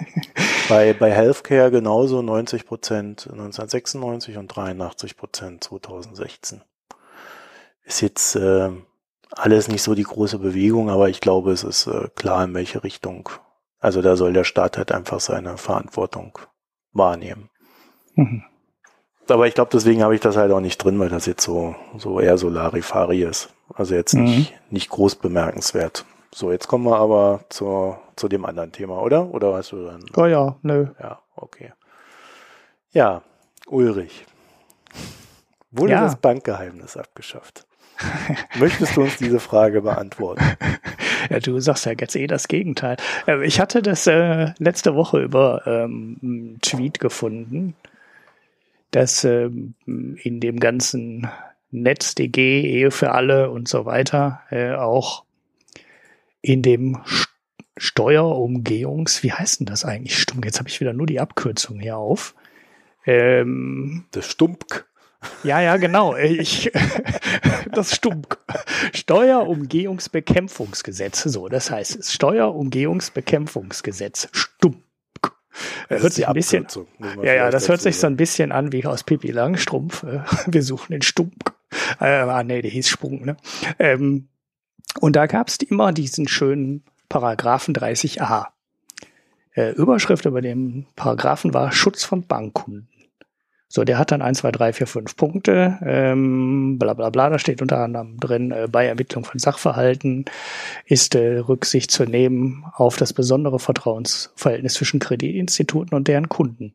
bei, bei Healthcare genauso 90 Prozent 1996 und 83 Prozent 2016. Ist jetzt äh, alles nicht so die große Bewegung, aber ich glaube, es ist äh, klar, in welche Richtung also da soll der Staat halt einfach seine Verantwortung wahrnehmen. Mhm. Aber ich glaube, deswegen habe ich das halt auch nicht drin, weil das jetzt so, so eher so Larifari ist. Also jetzt mhm. nicht, nicht groß bemerkenswert. So, jetzt kommen wir aber zu, zu dem anderen Thema, oder? Oder hast du dann? Oh ja, nö. Ja, okay. Ja, Ulrich. Wurde ja. das Bankgeheimnis abgeschafft? Möchtest du uns diese Frage beantworten? Ja, du sagst ja jetzt eh das Gegenteil. Ähm, ich hatte das äh, letzte Woche über ähm, einen Tweet gefunden, dass ähm, in dem ganzen NetzDG, Ehe für alle und so weiter äh, auch in dem Steuerumgehungs, wie heißt denn das eigentlich? Stumm, jetzt habe ich wieder nur die Abkürzung hier auf. Ähm, das Stumpk. Ja, ja, genau. Ich, das stimmt. Steuerumgehungsbekämpfungsgesetz. So, das heißt Steuerumgehungsbekämpfungsgesetz. Stumm. Das hört sich ein bisschen, ja, ja, das hört sich so ein bisschen an wie aus Pipi Langstrumpf. Wir suchen den Stump. Äh, ah, nee, der hieß Sprung, ne? Ähm, und da gab es immer diesen schönen Paragraphen 30a. Äh, Überschrift über dem Paragraphen war Schutz von Bankkunden. So, der hat dann 1, 2, 3, 4, 5 Punkte, ähm, bla bla bla, da steht unter anderem drin, äh, bei Ermittlung von Sachverhalten ist äh, Rücksicht zu nehmen auf das besondere Vertrauensverhältnis zwischen Kreditinstituten und deren Kunden.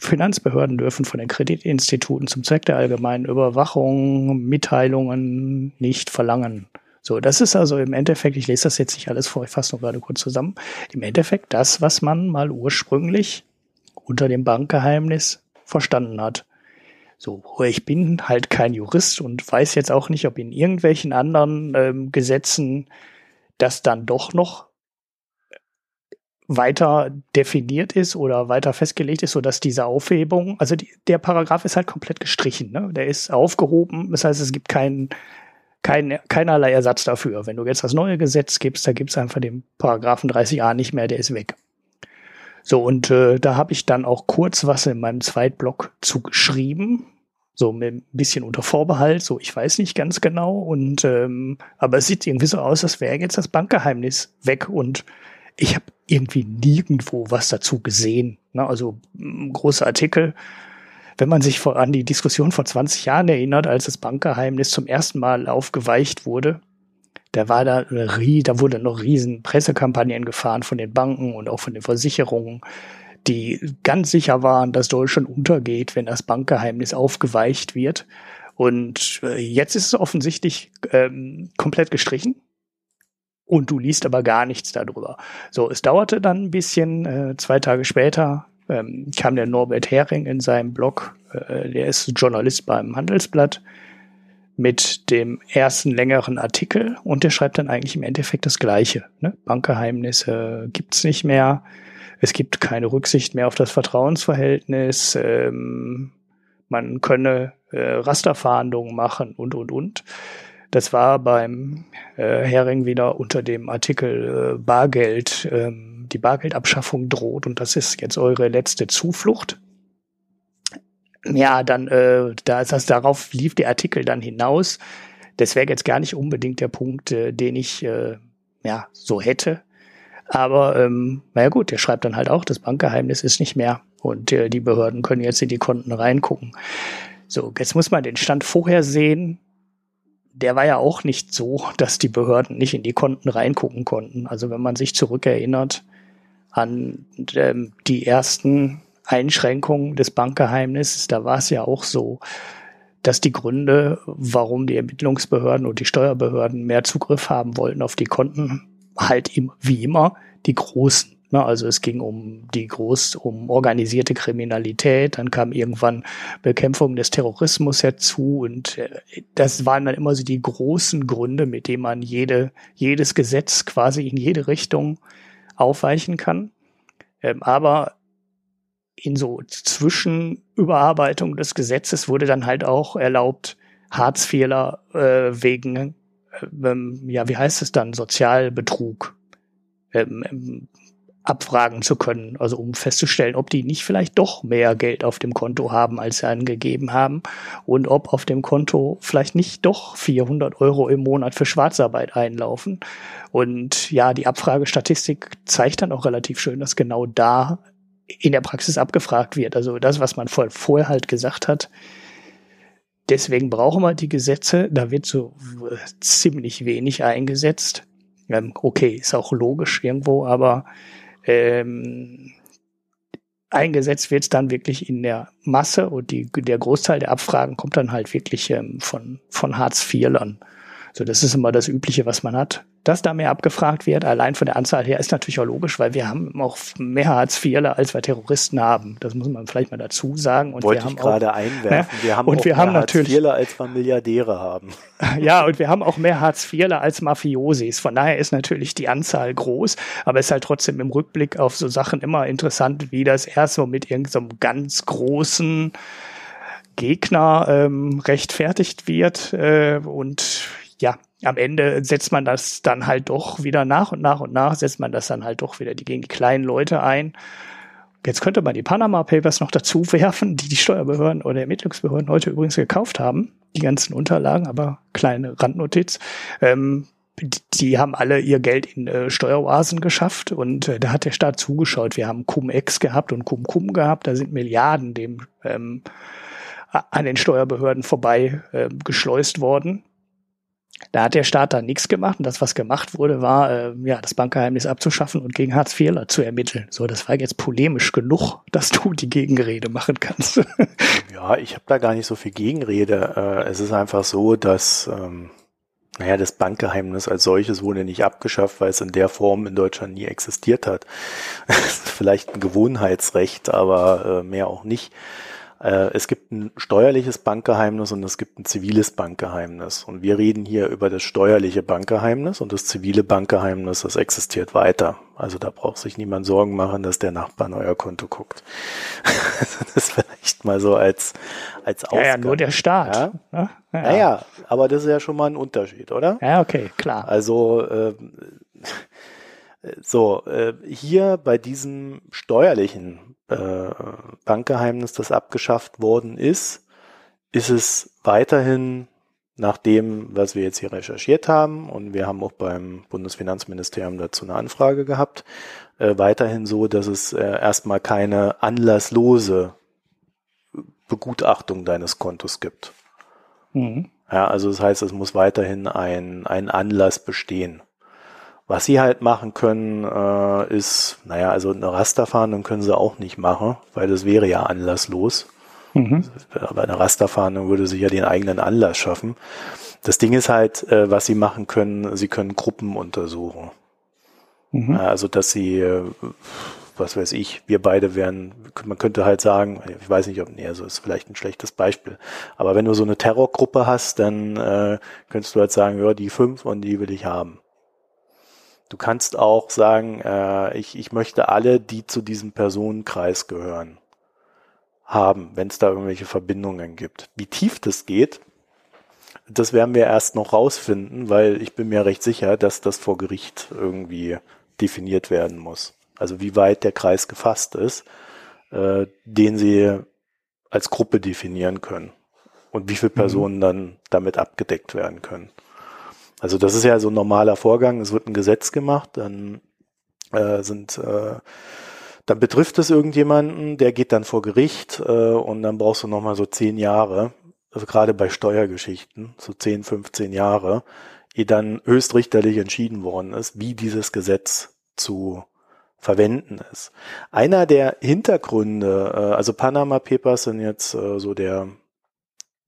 Finanzbehörden dürfen von den Kreditinstituten zum Zweck der allgemeinen Überwachung Mitteilungen nicht verlangen. So, das ist also im Endeffekt, ich lese das jetzt nicht alles vor, ich fasse nur gerade kurz zusammen, im Endeffekt das, was man mal ursprünglich unter dem Bankgeheimnis verstanden hat. So, ich bin halt kein Jurist und weiß jetzt auch nicht, ob in irgendwelchen anderen ähm, Gesetzen das dann doch noch weiter definiert ist oder weiter festgelegt ist, so dass diese Aufhebung, also die, der Paragraph ist halt komplett gestrichen, ne? Der ist aufgehoben, das heißt, es gibt keinen kein, keinerlei Ersatz dafür. Wenn du jetzt das neue Gesetz gibst, da gibt es einfach den Paragraphen 30a nicht mehr, der ist weg. So, und äh, da habe ich dann auch kurz was in meinem Zweitblog zugeschrieben. So mit ein bisschen unter Vorbehalt, so ich weiß nicht ganz genau. Und ähm, aber es sieht irgendwie so aus, als wäre jetzt das Bankgeheimnis weg und ich habe irgendwie nirgendwo was dazu gesehen. Ne? Also große Artikel. Wenn man sich vor, an die Diskussion vor 20 Jahren erinnert, als das Bankgeheimnis zum ersten Mal aufgeweicht wurde, da war da, da wurde noch riesen Pressekampagnen gefahren von den Banken und auch von den Versicherungen, die ganz sicher waren, dass Deutschland untergeht, wenn das Bankgeheimnis aufgeweicht wird. Und äh, jetzt ist es offensichtlich ähm, komplett gestrichen. Und du liest aber gar nichts darüber. So, es dauerte dann ein bisschen. Äh, zwei Tage später ähm, kam der Norbert Hering in seinem Blog. Äh, der ist Journalist beim Handelsblatt mit dem ersten längeren Artikel und der schreibt dann eigentlich im Endeffekt das Gleiche. Ne? Bankgeheimnisse gibt's nicht mehr. Es gibt keine Rücksicht mehr auf das Vertrauensverhältnis. Ähm, man könne äh, Rasterfahndungen machen und, und, und. Das war beim äh, Hering wieder unter dem Artikel äh, Bargeld, ähm, die Bargeldabschaffung droht und das ist jetzt eure letzte Zuflucht ja, dann, äh, da ist das, darauf lief der Artikel dann hinaus. Das wäre jetzt gar nicht unbedingt der Punkt, äh, den ich äh, ja so hätte. Aber ähm, naja gut, der schreibt dann halt auch, das Bankgeheimnis ist nicht mehr und äh, die Behörden können jetzt in die Konten reingucken. So, jetzt muss man den Stand vorher sehen. Der war ja auch nicht so, dass die Behörden nicht in die Konten reingucken konnten. Also wenn man sich zurückerinnert an ähm, die ersten Einschränkung des Bankgeheimnisses, da war es ja auch so, dass die Gründe, warum die Ermittlungsbehörden und die Steuerbehörden mehr Zugriff haben wollten auf die Konten, halt im, wie immer die großen Na, also es ging um die groß, um organisierte Kriminalität, dann kam irgendwann Bekämpfung des Terrorismus herzu und äh, das waren dann immer so die großen Gründe, mit denen man jede, jedes Gesetz quasi in jede Richtung aufweichen kann. Ähm, aber in so Zwischenüberarbeitung des Gesetzes wurde dann halt auch erlaubt, Harzfehler äh, wegen, äh, ähm, ja, wie heißt es dann, Sozialbetrug ähm, ähm, abfragen zu können, also um festzustellen, ob die nicht vielleicht doch mehr Geld auf dem Konto haben, als sie angegeben haben und ob auf dem Konto vielleicht nicht doch 400 Euro im Monat für Schwarzarbeit einlaufen. Und ja, die Abfragestatistik zeigt dann auch relativ schön, dass genau da in der Praxis abgefragt wird. Also das, was man vorher halt gesagt hat, deswegen brauchen wir die Gesetze. Da wird so ziemlich wenig eingesetzt. Ähm, okay, ist auch logisch irgendwo, aber ähm, eingesetzt wird es dann wirklich in der Masse und die, der Großteil der Abfragen kommt dann halt wirklich ähm, von, von Hartz-IVlern. So, das ist immer das Übliche, was man hat dass da mehr abgefragt wird, allein von der Anzahl her, ist natürlich auch logisch, weil wir haben auch mehr hartz als wir Terroristen haben. Das muss man vielleicht mal dazu sagen. Und Wollte wir haben ich gerade auch, einwerfen. Ne? Wir haben und auch wir haben natürlich hartz als wir Milliardäre haben. Ja, und wir haben auch mehr hartz als Mafiosis. Von daher ist natürlich die Anzahl groß, aber es ist halt trotzdem im Rückblick auf so Sachen immer interessant, wie das erst so mit irgendeinem so ganz großen Gegner ähm, rechtfertigt wird äh, und ja, am Ende setzt man das dann halt doch wieder nach und nach und nach, setzt man das dann halt doch wieder gegen die kleinen Leute ein. Jetzt könnte man die Panama Papers noch dazu werfen, die die Steuerbehörden oder Ermittlungsbehörden heute übrigens gekauft haben. Die ganzen Unterlagen, aber kleine Randnotiz. Ähm, die haben alle ihr Geld in äh, Steueroasen geschafft und äh, da hat der Staat zugeschaut. Wir haben Cum-Ex gehabt und Cum-Cum gehabt. Da sind Milliarden dem ähm, an den Steuerbehörden vorbei äh, geschleust worden. Da hat der Staat dann nichts gemacht und das, was gemacht wurde, war, äh, ja, das Bankgeheimnis abzuschaffen und gegen Hartz IV zu ermitteln. So, das war jetzt polemisch genug, dass du die Gegenrede machen kannst. ja, ich habe da gar nicht so viel Gegenrede. Äh, es ist einfach so, dass ähm, naja, das Bankgeheimnis als solches wurde nicht abgeschafft, weil es in der Form in Deutschland nie existiert hat. Vielleicht ein Gewohnheitsrecht, aber äh, mehr auch nicht. Äh, es gibt ein steuerliches Bankgeheimnis und es gibt ein ziviles Bankgeheimnis. Und wir reden hier über das steuerliche Bankgeheimnis und das zivile Bankgeheimnis, das existiert weiter. Also da braucht sich niemand Sorgen machen, dass der Nachbar in euer Konto guckt. das vielleicht mal so als, als Ausgang. Ja, ja, nur der Staat. Ja? Ja, ja. Naja, aber das ist ja schon mal ein Unterschied, oder? Ja, okay, klar. Also, äh, so, äh, hier bei diesem steuerlichen äh, Bankgeheimnis, das abgeschafft worden ist, ist es weiterhin nach dem, was wir jetzt hier recherchiert haben, und wir haben auch beim Bundesfinanzministerium dazu eine Anfrage gehabt, äh, weiterhin so, dass es äh, erstmal keine anlasslose Begutachtung deines Kontos gibt. Mhm. Ja, also das heißt, es muss weiterhin ein, ein Anlass bestehen. Was sie halt machen können, äh, ist, naja, also eine Rasterfahndung können sie auch nicht machen, weil das wäre ja anlasslos. Mhm. Aber eine Rasterfahndung würde sich ja den eigenen Anlass schaffen. Das Ding ist halt, äh, was sie machen können, sie können Gruppen untersuchen. Mhm. Also, dass sie, äh, was weiß ich, wir beide wären, man könnte halt sagen, ich weiß nicht, ob, nee, also ist vielleicht ein schlechtes Beispiel. Aber wenn du so eine Terrorgruppe hast, dann äh, könntest du halt sagen, ja, die fünf und die will ich haben. Du kannst auch sagen, äh, ich, ich möchte alle, die zu diesem Personenkreis gehören, haben, wenn es da irgendwelche Verbindungen gibt. Wie tief das geht, das werden wir erst noch rausfinden, weil ich bin mir recht sicher, dass das vor Gericht irgendwie definiert werden muss. Also wie weit der Kreis gefasst ist, äh, den sie als Gruppe definieren können und wie viele mhm. Personen mhm. dann damit abgedeckt werden können. Also das ist ja so ein normaler Vorgang. Es wird ein Gesetz gemacht, dann äh, sind äh, dann betrifft es irgendjemanden, der geht dann vor Gericht äh, und dann brauchst du nochmal so zehn Jahre, also gerade bei Steuergeschichten, so zehn, 15 Jahre, ehe dann höchstrichterlich entschieden worden ist, wie dieses Gesetz zu verwenden ist. Einer der Hintergründe, äh, also Panama Papers sind jetzt äh, so der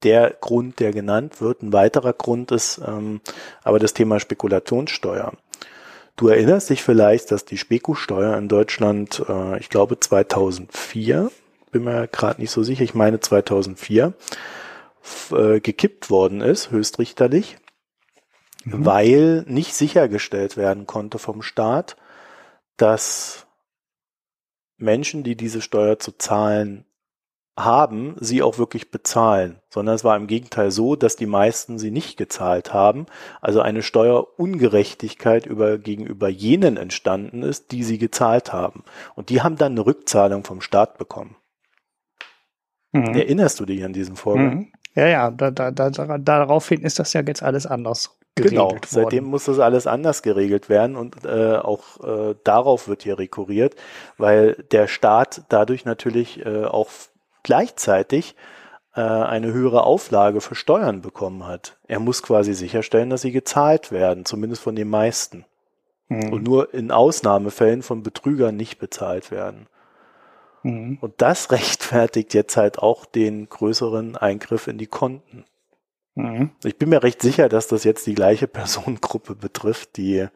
der Grund, der genannt wird. Ein weiterer Grund ist ähm, aber das Thema Spekulationssteuer. Du erinnerst dich vielleicht, dass die Speku-Steuer in Deutschland, äh, ich glaube 2004, bin mir gerade nicht so sicher, ich meine 2004, äh, gekippt worden ist, höchstrichterlich, mhm. weil nicht sichergestellt werden konnte vom Staat, dass Menschen, die diese Steuer zu zahlen haben, sie auch wirklich bezahlen, sondern es war im Gegenteil so, dass die meisten sie nicht gezahlt haben, also eine Steuerungerechtigkeit über, gegenüber jenen entstanden ist, die sie gezahlt haben. Und die haben dann eine Rückzahlung vom Staat bekommen. Mhm. Erinnerst du dich an diesen Vorgang? Mhm. Ja, ja, da, da, da, daraufhin ist das ja jetzt alles anders geregelt genau, worden. seitdem muss das alles anders geregelt werden und äh, auch äh, darauf wird hier rekurriert, weil der Staat dadurch natürlich äh, auch gleichzeitig äh, eine höhere Auflage für Steuern bekommen hat. Er muss quasi sicherstellen, dass sie gezahlt werden, zumindest von den meisten. Mhm. Und nur in Ausnahmefällen von Betrügern nicht bezahlt werden. Mhm. Und das rechtfertigt jetzt halt auch den größeren Eingriff in die Konten. Mhm. Ich bin mir recht sicher, dass das jetzt die gleiche Personengruppe betrifft, die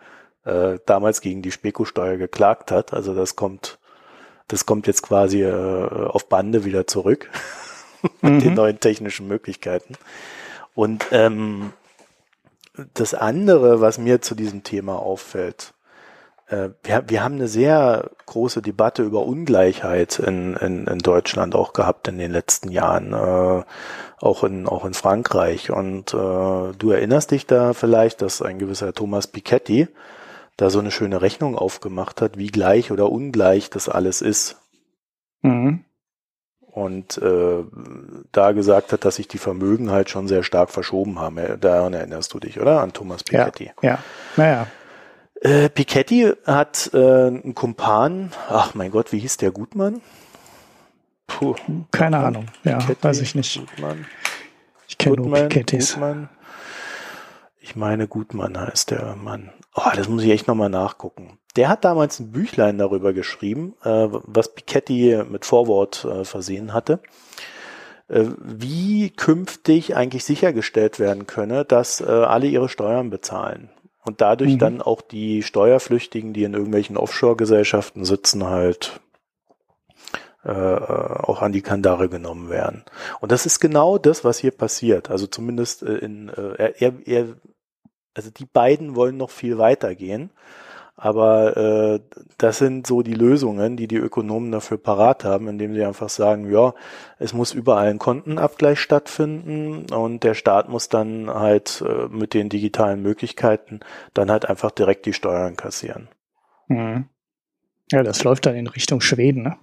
äh, damals gegen die Spekusteuer geklagt hat. Also das kommt, das kommt jetzt quasi äh, auf Bande wieder zurück mit mhm. den neuen technischen Möglichkeiten. Und ähm, das andere, was mir zu diesem Thema auffällt, äh, wir, wir haben eine sehr große Debatte über Ungleichheit in, in, in Deutschland auch gehabt in den letzten Jahren, äh, auch in auch in Frankreich. Und äh, du erinnerst dich da vielleicht, dass ein gewisser Thomas Piketty da so eine schöne Rechnung aufgemacht hat, wie gleich oder ungleich das alles ist. Mhm. Und äh, da gesagt hat, dass sich die Vermögen halt schon sehr stark verschoben haben. Daran erinnerst du dich, oder? An Thomas Piketty. Ja, ja. Naja. Äh, Piketty hat äh, einen Kumpan, ach mein Gott, wie hieß der Gutmann? Puh. Keine Ahnung, ja, Piketty, weiß ich nicht. Gutmann. Ich kenne nur Pikettys. Gutmann. Ich meine, Gutmann heißt der Mann. Oh, das muss ich echt nochmal nachgucken. Der hat damals ein Büchlein darüber geschrieben, äh, was Piketty mit Vorwort äh, versehen hatte äh, wie künftig eigentlich sichergestellt werden könne, dass äh, alle ihre Steuern bezahlen und dadurch mhm. dann auch die Steuerflüchtigen, die in irgendwelchen Offshore-Gesellschaften sitzen, halt äh, auch an die Kandare genommen werden. Und das ist genau das, was hier passiert. Also zumindest äh, in äh, er, er, also die beiden wollen noch viel weiter gehen. Aber äh, das sind so die Lösungen, die die Ökonomen dafür parat haben, indem sie einfach sagen, ja, es muss überall ein Kontenabgleich stattfinden und der Staat muss dann halt äh, mit den digitalen Möglichkeiten dann halt einfach direkt die Steuern kassieren. Mhm. Ja, das läuft dann in Richtung Schweden, ne?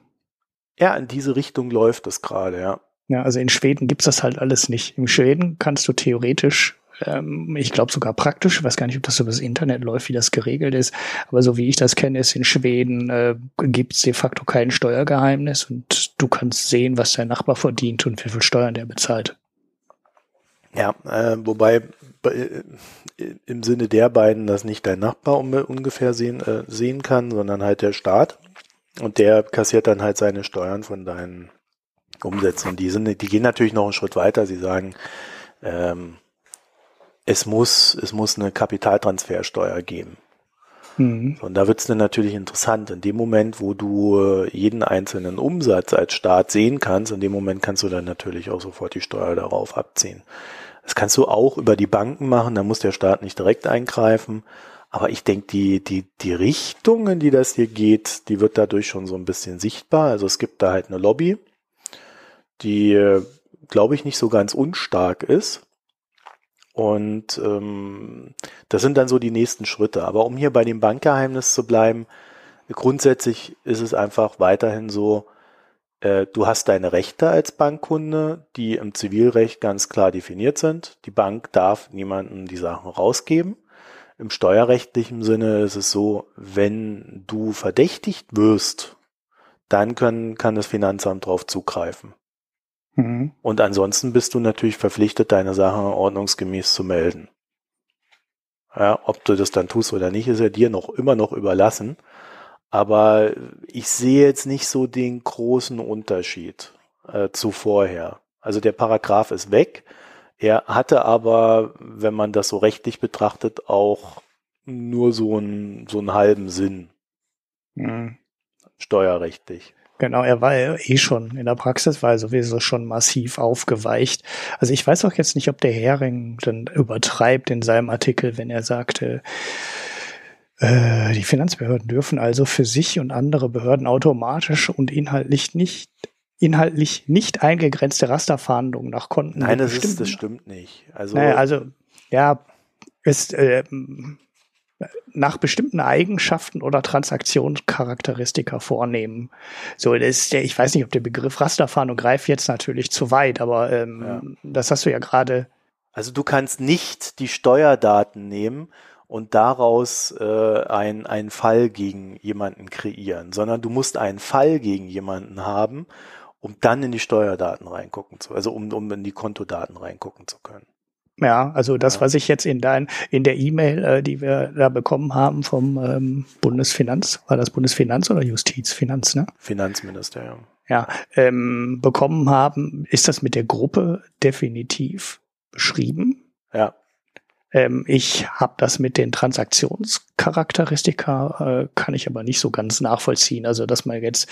Ja, in diese Richtung läuft es gerade, ja. Ja, also in Schweden gibt's das halt alles nicht. In Schweden kannst du theoretisch ähm, ich glaube sogar praktisch, ich weiß gar nicht, ob das über das Internet läuft, wie das geregelt ist, aber so wie ich das kenne, ist in Schweden äh, gibt es de facto kein Steuergeheimnis und du kannst sehen, was dein Nachbar verdient und wie viel Steuern der bezahlt. Ja, äh, wobei äh, im Sinne der beiden, dass nicht dein Nachbar ungefähr sehen, äh, sehen kann, sondern halt der Staat. Und der kassiert dann halt seine Steuern von deinen Umsätzen. Die sind, die gehen natürlich noch einen Schritt weiter. Sie sagen, ähm, es muss, es muss eine Kapitaltransfersteuer geben. Mhm. Und da wird es dann natürlich interessant. In dem Moment, wo du äh, jeden einzelnen Umsatz als Staat sehen kannst, in dem Moment kannst du dann natürlich auch sofort die Steuer darauf abziehen. Das kannst du auch über die Banken machen, da muss der Staat nicht direkt eingreifen. Aber ich denke, die, die, die Richtung, in die das hier geht, die wird dadurch schon so ein bisschen sichtbar. Also es gibt da halt eine Lobby, die, äh, glaube ich, nicht so ganz unstark ist. Und ähm, das sind dann so die nächsten Schritte. Aber um hier bei dem Bankgeheimnis zu bleiben, grundsätzlich ist es einfach weiterhin so, äh, du hast deine Rechte als Bankkunde, die im Zivilrecht ganz klar definiert sind. Die Bank darf niemanden die Sachen rausgeben. Im steuerrechtlichen Sinne ist es so, wenn du verdächtigt wirst, dann können, kann das Finanzamt darauf zugreifen. Mhm. Und ansonsten bist du natürlich verpflichtet, deine Sachen ordnungsgemäß zu melden. Ja, ob du das dann tust oder nicht, ist ja dir noch immer noch überlassen. Aber ich sehe jetzt nicht so den großen Unterschied äh, zu vorher. Also der Paragraph ist weg. Er hatte aber, wenn man das so rechtlich betrachtet, auch nur so einen, so einen halben Sinn. Mhm. Steuerrechtlich. Genau, er war eh schon in der Praxis, war er sowieso schon massiv aufgeweicht. Also ich weiß auch jetzt nicht, ob der Hering dann übertreibt in seinem Artikel, wenn er sagte, äh, die Finanzbehörden dürfen also für sich und andere Behörden automatisch und inhaltlich nicht inhaltlich nicht eingegrenzte Rasterfahndungen nach Konten. Nein, das, ist, das stimmt nicht. Also, naja, also ja, ist äh, nach bestimmten Eigenschaften oder Transaktionscharakteristika vornehmen. So, das ist der, ich weiß nicht, ob der Begriff Rasterfahndung greift jetzt natürlich zu weit, aber ähm, ja. das hast du ja gerade. Also du kannst nicht die Steuerdaten nehmen und daraus äh, ein, einen Fall gegen jemanden kreieren, sondern du musst einen Fall gegen jemanden haben, um dann in die Steuerdaten reingucken zu, also um, um in die Kontodaten reingucken zu können. Ja, also das, ja. was ich jetzt in dein, in der E-Mail, äh, die wir da bekommen haben vom ähm, Bundesfinanz, war das Bundesfinanz oder Justizfinanz, ne? Finanzministerium. Ja, ähm, bekommen haben, ist das mit der Gruppe definitiv beschrieben. Ja. Ähm, ich habe das mit den Transaktionscharakteristika, äh, kann ich aber nicht so ganz nachvollziehen. Also, dass man jetzt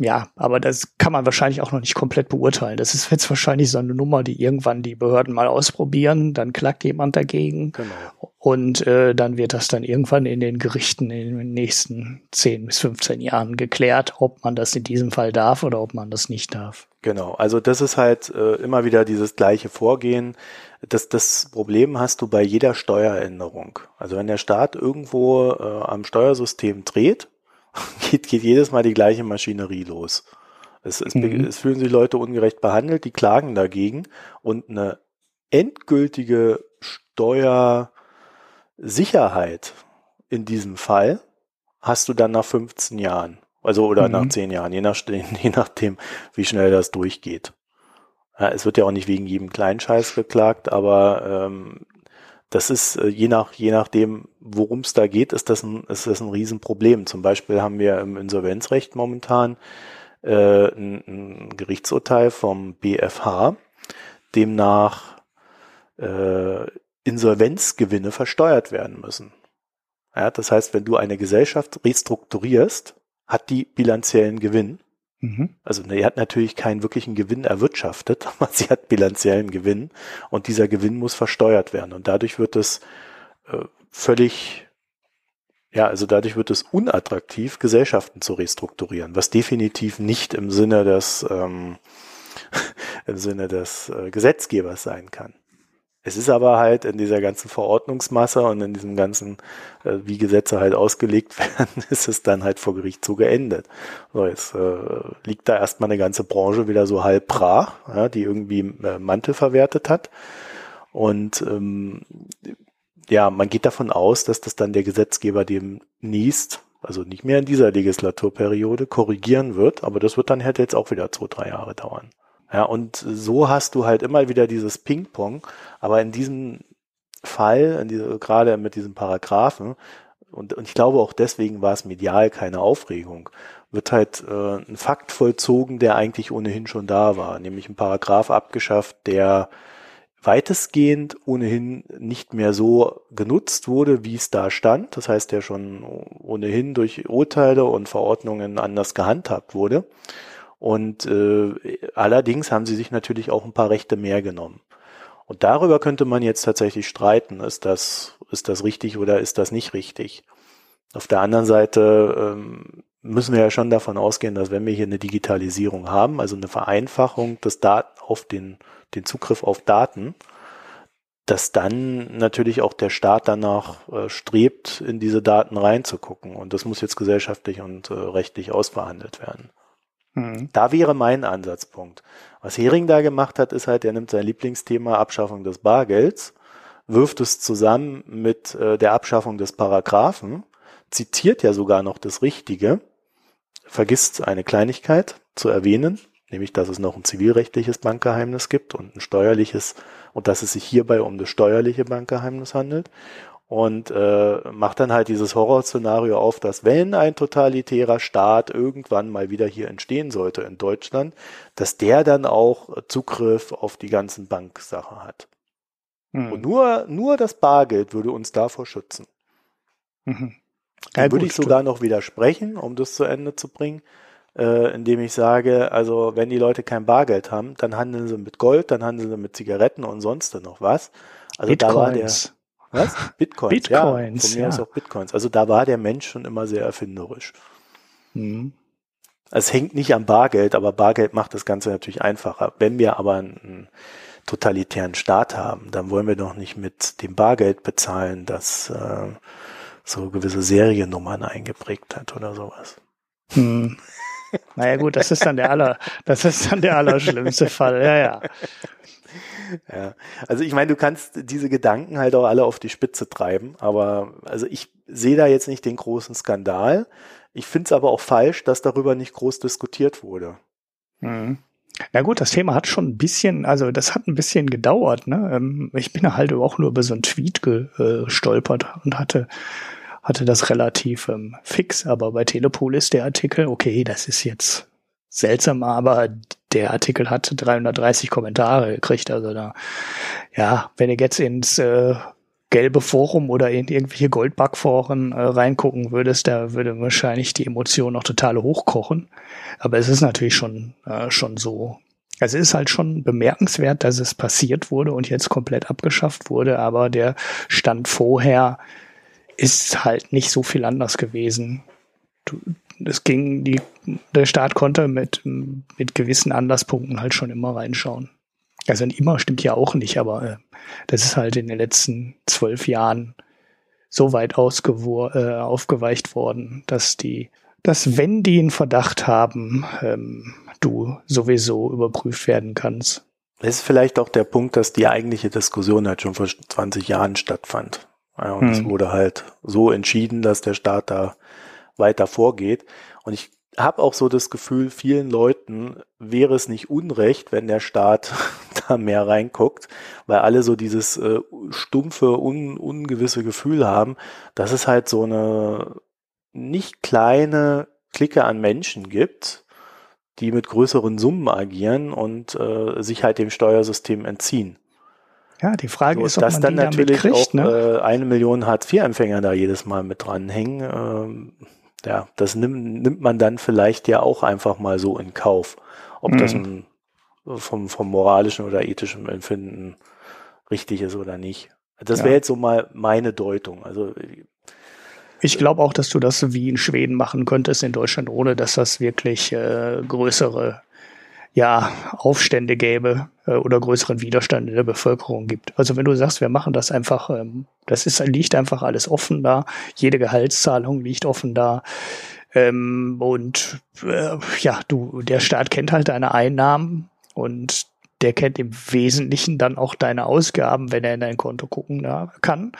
ja, aber das kann man wahrscheinlich auch noch nicht komplett beurteilen. Das ist jetzt wahrscheinlich so eine Nummer, die irgendwann die Behörden mal ausprobieren, dann klagt jemand dagegen genau. und äh, dann wird das dann irgendwann in den Gerichten in den nächsten 10 bis 15 Jahren geklärt, ob man das in diesem Fall darf oder ob man das nicht darf. Genau, also das ist halt äh, immer wieder dieses gleiche Vorgehen. Das, das Problem hast du bei jeder Steueränderung. Also wenn der Staat irgendwo äh, am Steuersystem dreht, geht, geht jedes Mal die gleiche Maschinerie los. Es, es, mhm. es fühlen sich Leute ungerecht behandelt, die klagen dagegen und eine endgültige Steuersicherheit in diesem Fall hast du dann nach 15 Jahren. Also oder mhm. nach 10 Jahren, je, nach, je nachdem, wie schnell das durchgeht. Ja, es wird ja auch nicht wegen jedem Kleinscheiß geklagt, aber ähm, das ist äh, je nach je nachdem, worum es da geht, ist das ein ist das ein Riesenproblem. Zum Beispiel haben wir im Insolvenzrecht momentan äh, ein, ein Gerichtsurteil vom BFH, demnach äh, Insolvenzgewinne versteuert werden müssen. Ja, das heißt, wenn du eine Gesellschaft restrukturierst, hat die bilanziellen Gewinn Mhm. Also ne, er hat natürlich keinen wirklichen Gewinn erwirtschaftet, aber sie hat bilanziellen Gewinn und dieser Gewinn muss versteuert werden und dadurch wird es äh, völlig, ja, also dadurch wird es unattraktiv, Gesellschaften zu restrukturieren, was definitiv nicht im Sinne des ähm, im Sinne des äh, Gesetzgebers sein kann. Es ist aber halt in dieser ganzen Verordnungsmasse und in diesem ganzen, äh, wie Gesetze halt ausgelegt werden, ist es dann halt vor Gericht so geendet. So, jetzt äh, liegt da erstmal eine ganze Branche wieder so halb brach, ja, die irgendwie äh, Mantel verwertet hat. Und ähm, ja, man geht davon aus, dass das dann der Gesetzgeber demnächst, also nicht mehr in dieser Legislaturperiode, korrigieren wird, aber das wird dann halt jetzt auch wieder zwei, drei Jahre dauern. Ja, und so hast du halt immer wieder dieses Ping-Pong. Aber in diesem Fall, in diese, gerade mit diesem Paragraphen, und, und ich glaube auch deswegen war es medial keine Aufregung, wird halt äh, ein Fakt vollzogen, der eigentlich ohnehin schon da war, nämlich ein Paragraph abgeschafft, der weitestgehend ohnehin nicht mehr so genutzt wurde, wie es da stand. Das heißt, der schon ohnehin durch Urteile und Verordnungen anders gehandhabt wurde. Und äh, allerdings haben sie sich natürlich auch ein paar Rechte mehr genommen. Und darüber könnte man jetzt tatsächlich streiten. Ist das, ist das richtig oder ist das nicht richtig? Auf der anderen Seite ähm, müssen wir ja schon davon ausgehen, dass wenn wir hier eine Digitalisierung haben, also eine Vereinfachung des Daten auf den, den Zugriff auf Daten, dass dann natürlich auch der Staat danach äh, strebt, in diese Daten reinzugucken. Und das muss jetzt gesellschaftlich und äh, rechtlich ausverhandelt werden. Mhm. Da wäre mein Ansatzpunkt. Was Hering da gemacht hat, ist halt, er nimmt sein Lieblingsthema Abschaffung des Bargelds, wirft es zusammen mit äh, der Abschaffung des Paragraphen, zitiert ja sogar noch das Richtige, vergisst eine Kleinigkeit zu erwähnen, nämlich dass es noch ein zivilrechtliches Bankgeheimnis gibt und ein steuerliches und dass es sich hierbei um das steuerliche Bankgeheimnis handelt und äh, macht dann halt dieses Horrorszenario auf, dass wenn ein totalitärer Staat irgendwann mal wieder hier entstehen sollte in Deutschland, dass der dann auch Zugriff auf die ganzen Banksachen hat. Hm. Und nur, nur das Bargeld würde uns davor schützen. Mhm. Ja, würde ich sogar noch widersprechen, um das zu Ende zu bringen, äh, indem ich sage, also wenn die Leute kein Bargeld haben, dann handeln sie mit Gold, dann handeln sie mit Zigaretten und sonst noch was. Also Bitcoins. da war der was? Bitcoins. Bitcoins. Ja, von mir ja. aus auch Bitcoins. Also da war der Mensch schon immer sehr erfinderisch. Mhm. Es hängt nicht am Bargeld, aber Bargeld macht das Ganze natürlich einfacher. Wenn wir aber einen totalitären Staat haben, dann wollen wir doch nicht mit dem Bargeld bezahlen, das äh, so gewisse Seriennummern eingeprägt hat oder sowas. Hm. Naja gut, das ist dann der aller, das ist dann der allerschlimmste Fall, ja, ja. Ja, also ich meine, du kannst diese Gedanken halt auch alle auf die Spitze treiben, aber also ich sehe da jetzt nicht den großen Skandal. Ich finde es aber auch falsch, dass darüber nicht groß diskutiert wurde. Mhm. Na gut, das Thema hat schon ein bisschen, also das hat ein bisschen gedauert. Ne? Ähm, ich bin halt auch nur über so einen Tweet gestolpert und hatte hatte das relativ ähm, fix, aber bei Telepool ist der Artikel, okay, das ist jetzt seltsam, aber der Artikel hat 330 Kommentare gekriegt, also da, ja, wenn ihr jetzt ins äh, gelbe Forum oder in irgendwelche Goldbug-Foren äh, reingucken würdest, da würde wahrscheinlich die Emotion noch total hochkochen. Aber es ist natürlich schon, äh, schon so. Also es ist halt schon bemerkenswert, dass es passiert wurde und jetzt komplett abgeschafft wurde, aber der Stand vorher ist halt nicht so viel anders gewesen. Es ging, die, der Staat konnte mit, mit gewissen Anderspunkten halt schon immer reinschauen. Also immer stimmt ja auch nicht, aber äh, das ist halt in den letzten zwölf Jahren so weit äh, aufgeweicht worden, dass die, dass wenn die einen Verdacht haben, ähm, du sowieso überprüft werden kannst. Das ist vielleicht auch der Punkt, dass die eigentliche Diskussion halt schon vor 20 Jahren stattfand. Ja, und hm. es wurde halt so entschieden, dass der Staat da weiter vorgeht. Und ich habe auch so das Gefühl, vielen Leuten wäre es nicht unrecht, wenn der Staat da mehr reinguckt, weil alle so dieses äh, stumpfe, un, ungewisse Gefühl haben, dass es halt so eine nicht kleine Clique an Menschen gibt, die mit größeren Summen agieren und äh, sich halt dem Steuersystem entziehen. Ja, die Frage so, ist, ob dass man dann natürlich kriegt, auch ne? äh, eine Million Hartz-IV-Empfänger da jedes Mal mit dranhängen. Ähm, ja, das nimmt, nimmt man dann vielleicht ja auch einfach mal so in Kauf. Ob mhm. das ein, vom, vom moralischen oder ethischen Empfinden richtig ist oder nicht. Das wäre ja. jetzt so mal meine Deutung. Also ich glaube auch, dass du das wie in Schweden machen könntest in Deutschland, ohne dass das wirklich äh, größere ja, Aufstände gäbe äh, oder größeren Widerstand in der Bevölkerung gibt. Also wenn du sagst, wir machen das einfach, ähm, das ist, liegt einfach alles offen da, jede Gehaltszahlung liegt offen da. Ähm, und äh, ja, du, der Staat kennt halt deine Einnahmen und der kennt im Wesentlichen dann auch deine Ausgaben, wenn er in dein Konto gucken ja, kann.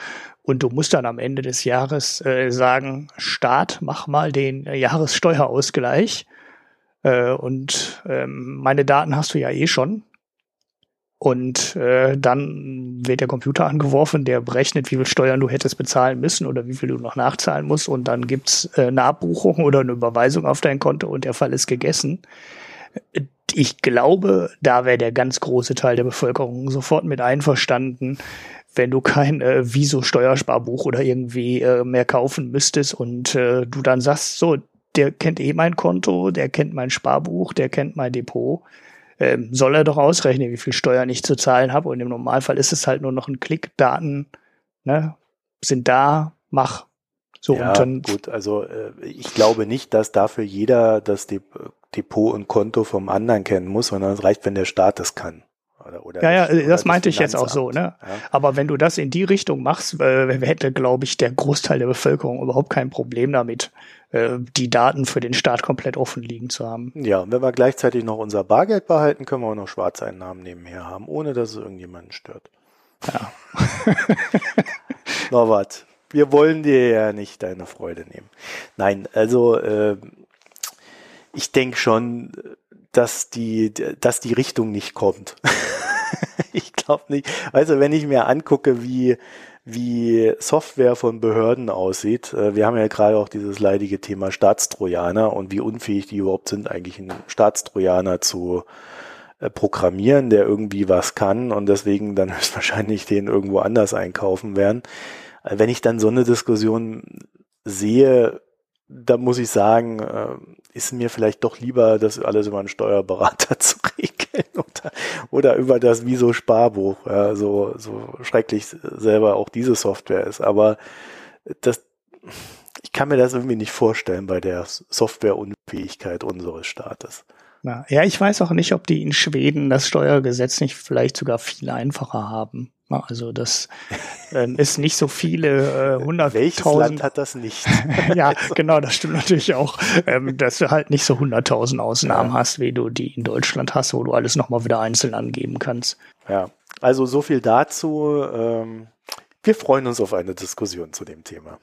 Und du musst dann am Ende des Jahres äh, sagen, Staat, mach mal den äh, Jahressteuerausgleich äh, und ähm, meine Daten hast du ja eh schon. Und äh, dann wird der Computer angeworfen, der berechnet, wie viel Steuern du hättest bezahlen müssen oder wie viel du noch nachzahlen musst. Und dann gibt's äh, eine Abbuchung oder eine Überweisung auf dein Konto und der Fall ist gegessen. Ich glaube, da wäre der ganz große Teil der Bevölkerung sofort mit einverstanden, wenn du kein äh, Viso-Steuersparbuch oder irgendwie äh, mehr kaufen müsstest und äh, du dann sagst, so, der kennt eh mein Konto, der kennt mein Sparbuch, der kennt mein Depot. Ähm, soll er doch ausrechnen, wie viel Steuern ich zu zahlen habe. Und im Normalfall ist es halt nur noch ein Klick, Daten ne, sind da, mach. So, ja, und dann gut, also äh, ich glaube nicht, dass dafür jeder das Depot und Konto vom anderen kennen muss, sondern es reicht, wenn der Staat das kann. Oder, oder ja, ja, das meinte ich jetzt auch so. Ne? Ja. Aber wenn du das in die Richtung machst, äh, hätte, glaube ich, der Großteil der Bevölkerung überhaupt kein Problem damit, äh, die Daten für den Staat komplett offen liegen zu haben. Ja, und wenn wir gleichzeitig noch unser Bargeld behalten, können wir auch noch Schwarzeinnahmen nebenher haben, ohne dass es irgendjemanden stört. Ja. Norbert, wir wollen dir ja nicht deine Freude nehmen. Nein, also äh, ich denke schon, dass die, dass die Richtung nicht kommt. ich glaube nicht. Also wenn ich mir angucke, wie wie Software von Behörden aussieht. Äh, wir haben ja gerade auch dieses leidige Thema Staatstrojaner und wie unfähig die überhaupt sind, eigentlich einen Staatstrojaner zu äh, programmieren, der irgendwie was kann und deswegen dann höchstwahrscheinlich den irgendwo anders einkaufen werden. Äh, wenn ich dann so eine Diskussion sehe, da muss ich sagen, ist mir vielleicht doch lieber, das alles über einen Steuerberater zu regeln oder, oder über das Wieso Sparbuch, ja, so, so schrecklich selber auch diese Software ist. Aber das, ich kann mir das irgendwie nicht vorstellen bei der Softwareunfähigkeit unseres Staates. Ja, ich weiß auch nicht, ob die in Schweden das Steuergesetz nicht vielleicht sogar viel einfacher haben. Also das äh, ist nicht so viele äh, hunderttausend. Welches Land hat das nicht? ja, genau, das stimmt natürlich auch, ähm, dass du halt nicht so hunderttausend Ausnahmen ja. hast, wie du die in Deutschland hast, wo du alles nochmal wieder einzeln angeben kannst. Ja, also so viel dazu. Ähm, wir freuen uns auf eine Diskussion zu dem Thema.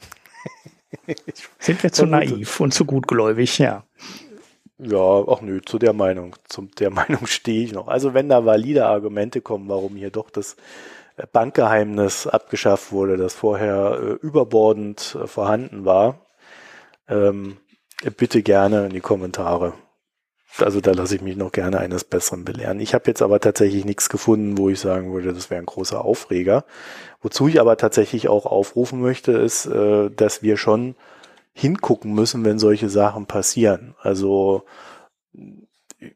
Sind wir zu naiv und zu gutgläubig, ja. Ja, auch nö, zu der Meinung, zum der Meinung stehe ich noch. Also wenn da valide Argumente kommen, warum hier doch das äh, Bankgeheimnis abgeschafft wurde, das vorher äh, überbordend äh, vorhanden war, ähm, bitte gerne in die Kommentare. Also da lasse ich mich noch gerne eines Besseren belehren. Ich habe jetzt aber tatsächlich nichts gefunden, wo ich sagen würde, das wäre ein großer Aufreger. Wozu ich aber tatsächlich auch aufrufen möchte, ist, äh, dass wir schon hingucken müssen, wenn solche Sachen passieren. Also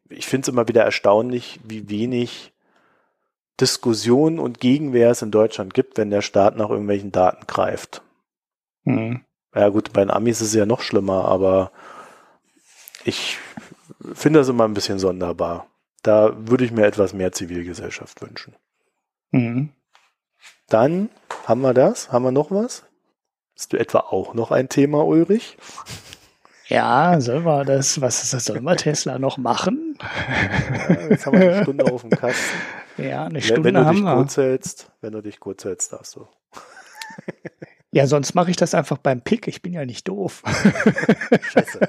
ich finde es immer wieder erstaunlich, wie wenig Diskussion und Gegenwehr es in Deutschland gibt, wenn der Staat nach irgendwelchen Daten greift. Mhm. Ja gut, bei den Amis ist es ja noch schlimmer, aber ich finde das immer ein bisschen sonderbar. Da würde ich mir etwas mehr Zivilgesellschaft wünschen. Mhm. Dann haben wir das. Haben wir noch was? Hast du etwa auch noch ein Thema, Ulrich? Ja, soll man das, was soll man Tesla noch machen? Ja, jetzt haben wir eine Stunde auf dem Kasten. Ja, eine Stunde wenn, wenn du haben dich wir. kurz hältst, wenn du dich kurz hältst, darfst du. Ja, sonst mache ich das einfach beim Pick. Ich bin ja nicht doof. Scheiße.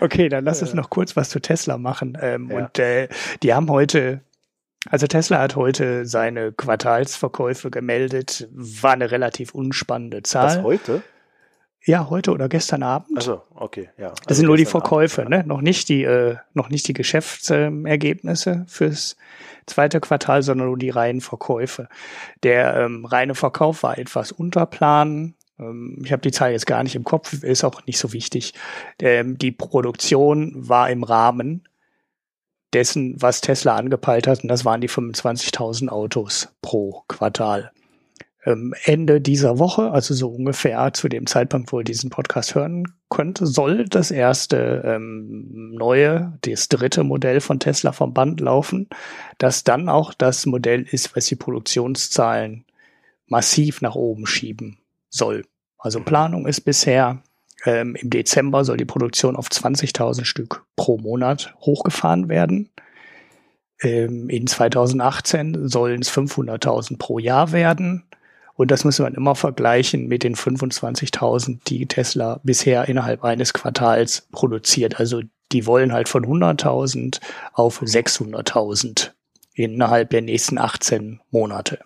okay, dann lass uns noch kurz was zu Tesla machen. Ähm, ja. Und äh, die haben heute also Tesla hat heute seine Quartalsverkäufe gemeldet, war eine relativ unspannende Zahl. Was heute? Ja, heute oder gestern Abend. Also okay, ja. Also das sind nur die Verkäufe, Abend, ja. ne? Noch nicht die, äh, noch nicht die Geschäftsergebnisse äh, fürs zweite Quartal, sondern nur die reinen Verkäufe. Der ähm, reine Verkauf war etwas unter Plan. Ähm, ich habe die Zahl jetzt gar nicht im Kopf, ist auch nicht so wichtig. Ähm, die Produktion war im Rahmen dessen, was Tesla angepeilt hat, und das waren die 25.000 Autos pro Quartal. Ähm, Ende dieser Woche, also so ungefähr zu dem Zeitpunkt, wo ihr diesen Podcast hören könnt, soll das erste ähm, neue, das dritte Modell von Tesla vom Band laufen, das dann auch das Modell ist, was die Produktionszahlen massiv nach oben schieben soll. Also Planung ist bisher ähm, Im Dezember soll die Produktion auf 20.000 Stück pro Monat hochgefahren werden. Ähm, in 2018 sollen es 500.000 pro Jahr werden. Und das muss man immer vergleichen mit den 25.000, die Tesla bisher innerhalb eines Quartals produziert. Also die wollen halt von 100.000 auf 600.000 innerhalb der nächsten 18 Monate.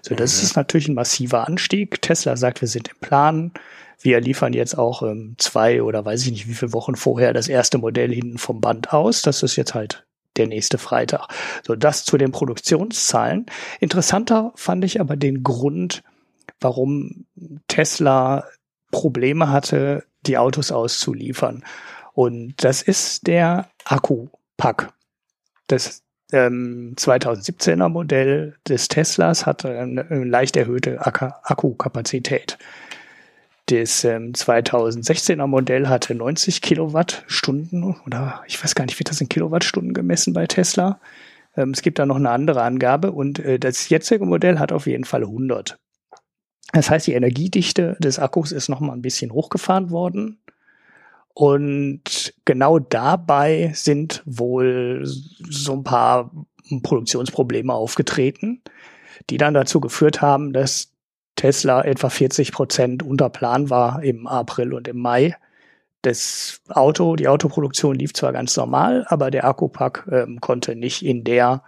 So, das mhm. ist natürlich ein massiver Anstieg. Tesla sagt, wir sind im Plan. Wir liefern jetzt auch ähm, zwei oder weiß ich nicht wie viele Wochen vorher das erste Modell hinten vom Band aus. Das ist jetzt halt der nächste Freitag. So, das zu den Produktionszahlen. Interessanter fand ich aber den Grund, warum Tesla Probleme hatte, die Autos auszuliefern. Und das ist der Akkupack. Das ähm, 2017er Modell des Teslas hat eine, eine leicht erhöhte Akkukapazität. Das ähm, 2016er Modell hatte 90 Kilowattstunden oder ich weiß gar nicht, wird das in Kilowattstunden gemessen bei Tesla? Ähm, es gibt da noch eine andere Angabe und äh, das jetzige Modell hat auf jeden Fall 100. Das heißt, die Energiedichte des Akkus ist noch mal ein bisschen hochgefahren worden. Und genau dabei sind wohl so ein paar Produktionsprobleme aufgetreten, die dann dazu geführt haben, dass Tesla etwa 40 Prozent unter Plan war im April und im Mai. Das Auto, die Autoproduktion lief zwar ganz normal, aber der Akkupack ähm, konnte nicht in der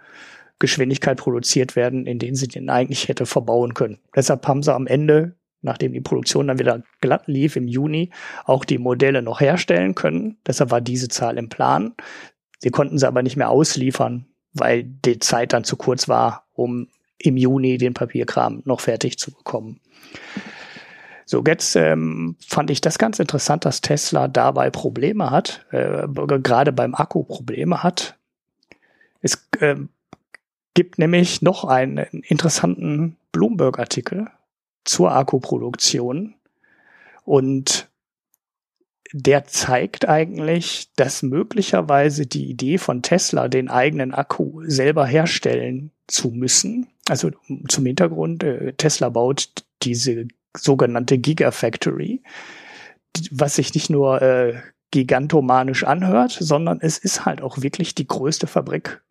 Geschwindigkeit produziert werden, in denen sie den eigentlich hätte verbauen können. Deshalb haben sie am Ende, nachdem die Produktion dann wieder glatt lief im Juni, auch die Modelle noch herstellen können. Deshalb war diese Zahl im Plan. Sie konnten sie aber nicht mehr ausliefern, weil die Zeit dann zu kurz war, um im Juni den Papierkram noch fertig zu bekommen. So, jetzt ähm, fand ich das ganz interessant, dass Tesla dabei Probleme hat, äh, gerade beim Akku Probleme hat. Es äh, gibt nämlich noch einen interessanten Bloomberg-Artikel zur Akkuproduktion und der zeigt eigentlich, dass möglicherweise die Idee von Tesla, den eigenen Akku selber herstellen zu müssen, also zum Hintergrund, äh, Tesla baut diese sogenannte Gigafactory, was sich nicht nur äh, gigantomanisch anhört, sondern es ist halt auch wirklich die größte Fabrik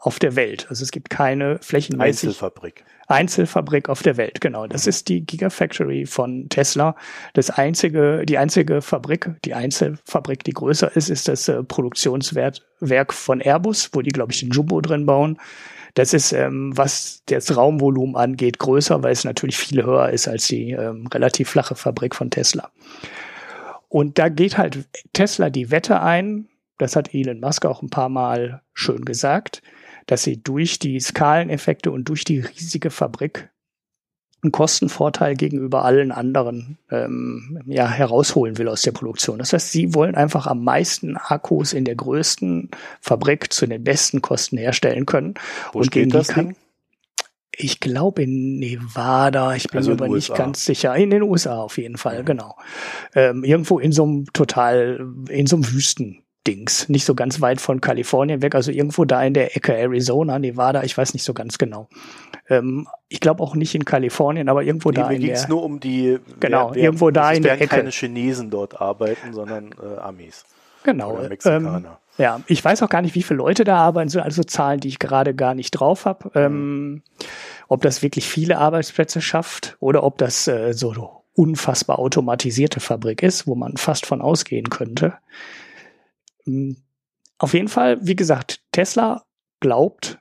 auf der Welt. Also es gibt keine flächenmäßig Einzelfabrik. Einzelfabrik auf der Welt, genau. Das ist die Gigafactory von Tesla. Das einzige, die einzige Fabrik, die Einzelfabrik, die größer ist, ist das äh, Produktionswerk von Airbus, wo die, glaube ich, den Jumbo drin bauen. Das ist, ähm, was das Raumvolumen angeht, größer, weil es natürlich viel höher ist als die ähm, relativ flache Fabrik von Tesla. Und da geht halt Tesla die Wette ein, das hat Elon Musk auch ein paar Mal schön gesagt, dass sie durch die Skaleneffekte und durch die riesige Fabrik einen Kostenvorteil gegenüber allen anderen ähm, ja, herausholen will aus der Produktion. Das heißt, sie wollen einfach am meisten Akkus in der größten Fabrik zu den besten Kosten herstellen können. Wo und gegen das kann? Ich glaube in Nevada, ich bin also mir aber nicht ganz sicher. In den USA auf jeden Fall, mhm. genau. Ähm, irgendwo in so einem total, in so einem Wüsten. Dings, nicht so ganz weit von Kalifornien weg, also irgendwo da in der Ecke Arizona, Nevada, ich weiß nicht so ganz genau. Ähm, ich glaube auch nicht in Kalifornien, aber irgendwo nee, da in der. nur um die. Genau, wer, irgendwo da in der Ecke. keine Chinesen dort arbeiten, sondern äh, Amis. Genau. Oder Mexikaner. Ähm, ja, ich weiß auch gar nicht, wie viele Leute da arbeiten, so also Zahlen, die ich gerade gar nicht drauf habe. Ähm, ob das wirklich viele Arbeitsplätze schafft oder ob das äh, so unfassbar automatisierte Fabrik ist, wo man fast von ausgehen könnte. Hm, auf jeden Fall, wie gesagt, Tesla glaubt,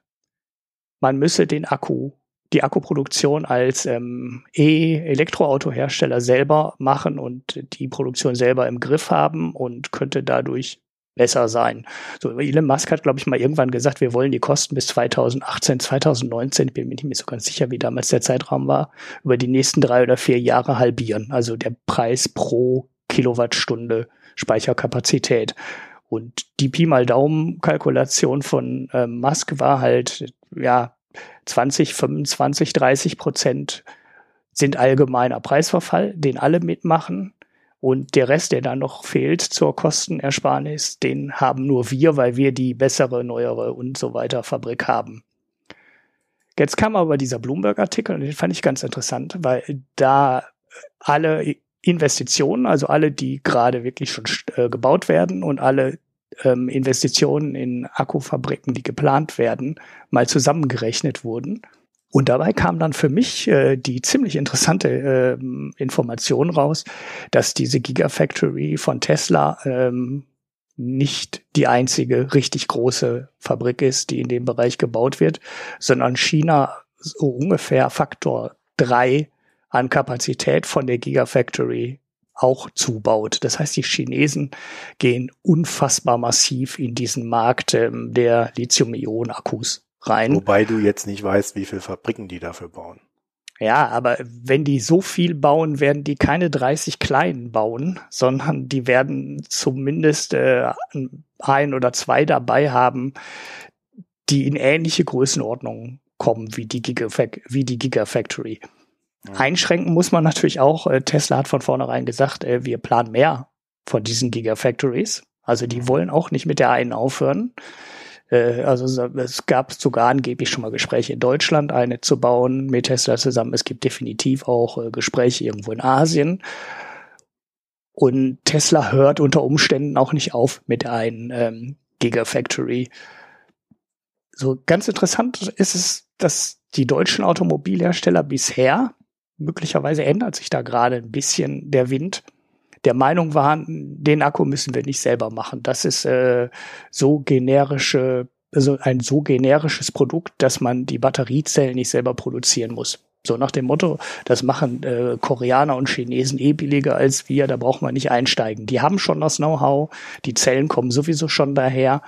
man müsse den Akku, die Akkuproduktion als ähm, E-Elektroautohersteller selber machen und die Produktion selber im Griff haben und könnte dadurch besser sein. So, Elon Musk hat, glaube ich, mal irgendwann gesagt, wir wollen die Kosten bis 2018, 2019, bin mir nicht mehr so ganz sicher, wie damals der Zeitraum war, über die nächsten drei oder vier Jahre halbieren. Also der Preis pro Kilowattstunde Speicherkapazität. Und die Pi mal Daumen-Kalkulation von äh, Musk war halt, ja, 20, 25, 30 Prozent sind allgemeiner Preisverfall, den alle mitmachen. Und der Rest, der dann noch fehlt zur Kostenersparnis, den haben nur wir, weil wir die bessere, neuere und so weiter Fabrik haben. Jetzt kam aber dieser Bloomberg-Artikel und den fand ich ganz interessant, weil da alle Investitionen, also alle, die gerade wirklich schon äh, gebaut werden und alle ähm, Investitionen in Akkufabriken, die geplant werden, mal zusammengerechnet wurden. Und dabei kam dann für mich äh, die ziemlich interessante äh, Information raus, dass diese Gigafactory von Tesla ähm, nicht die einzige richtig große Fabrik ist, die in dem Bereich gebaut wird, sondern China so ungefähr Faktor drei an Kapazität von der Gigafactory auch zubaut. Das heißt, die Chinesen gehen unfassbar massiv in diesen Markt ähm, der Lithium-Ionen-Akkus rein. Wobei du jetzt nicht weißt, wie viele Fabriken die dafür bauen. Ja, aber wenn die so viel bauen, werden die keine 30 kleinen bauen, sondern die werden zumindest äh, ein oder zwei dabei haben, die in ähnliche Größenordnungen kommen wie die, Gigafac wie die Gigafactory. Einschränken muss man natürlich auch. Äh, Tesla hat von vornherein gesagt, äh, wir planen mehr von diesen Gigafactories. Also die wollen auch nicht mit der einen aufhören. Äh, also es gab sogar angeblich schon mal Gespräche in Deutschland, eine zu bauen mit Tesla zusammen. Es gibt definitiv auch Gespräche irgendwo in Asien. Und Tesla hört unter Umständen auch nicht auf mit der einen ähm, Gigafactory. So ganz interessant ist es, dass die deutschen Automobilhersteller bisher möglicherweise ändert sich da gerade ein bisschen der Wind, der Meinung waren, den Akku müssen wir nicht selber machen. Das ist äh, so generische, also ein so generisches Produkt, dass man die Batteriezellen nicht selber produzieren muss. So nach dem Motto, das machen äh, Koreaner und Chinesen eh billiger als wir, da braucht man nicht einsteigen. Die haben schon das Know-how, die Zellen kommen sowieso schon daher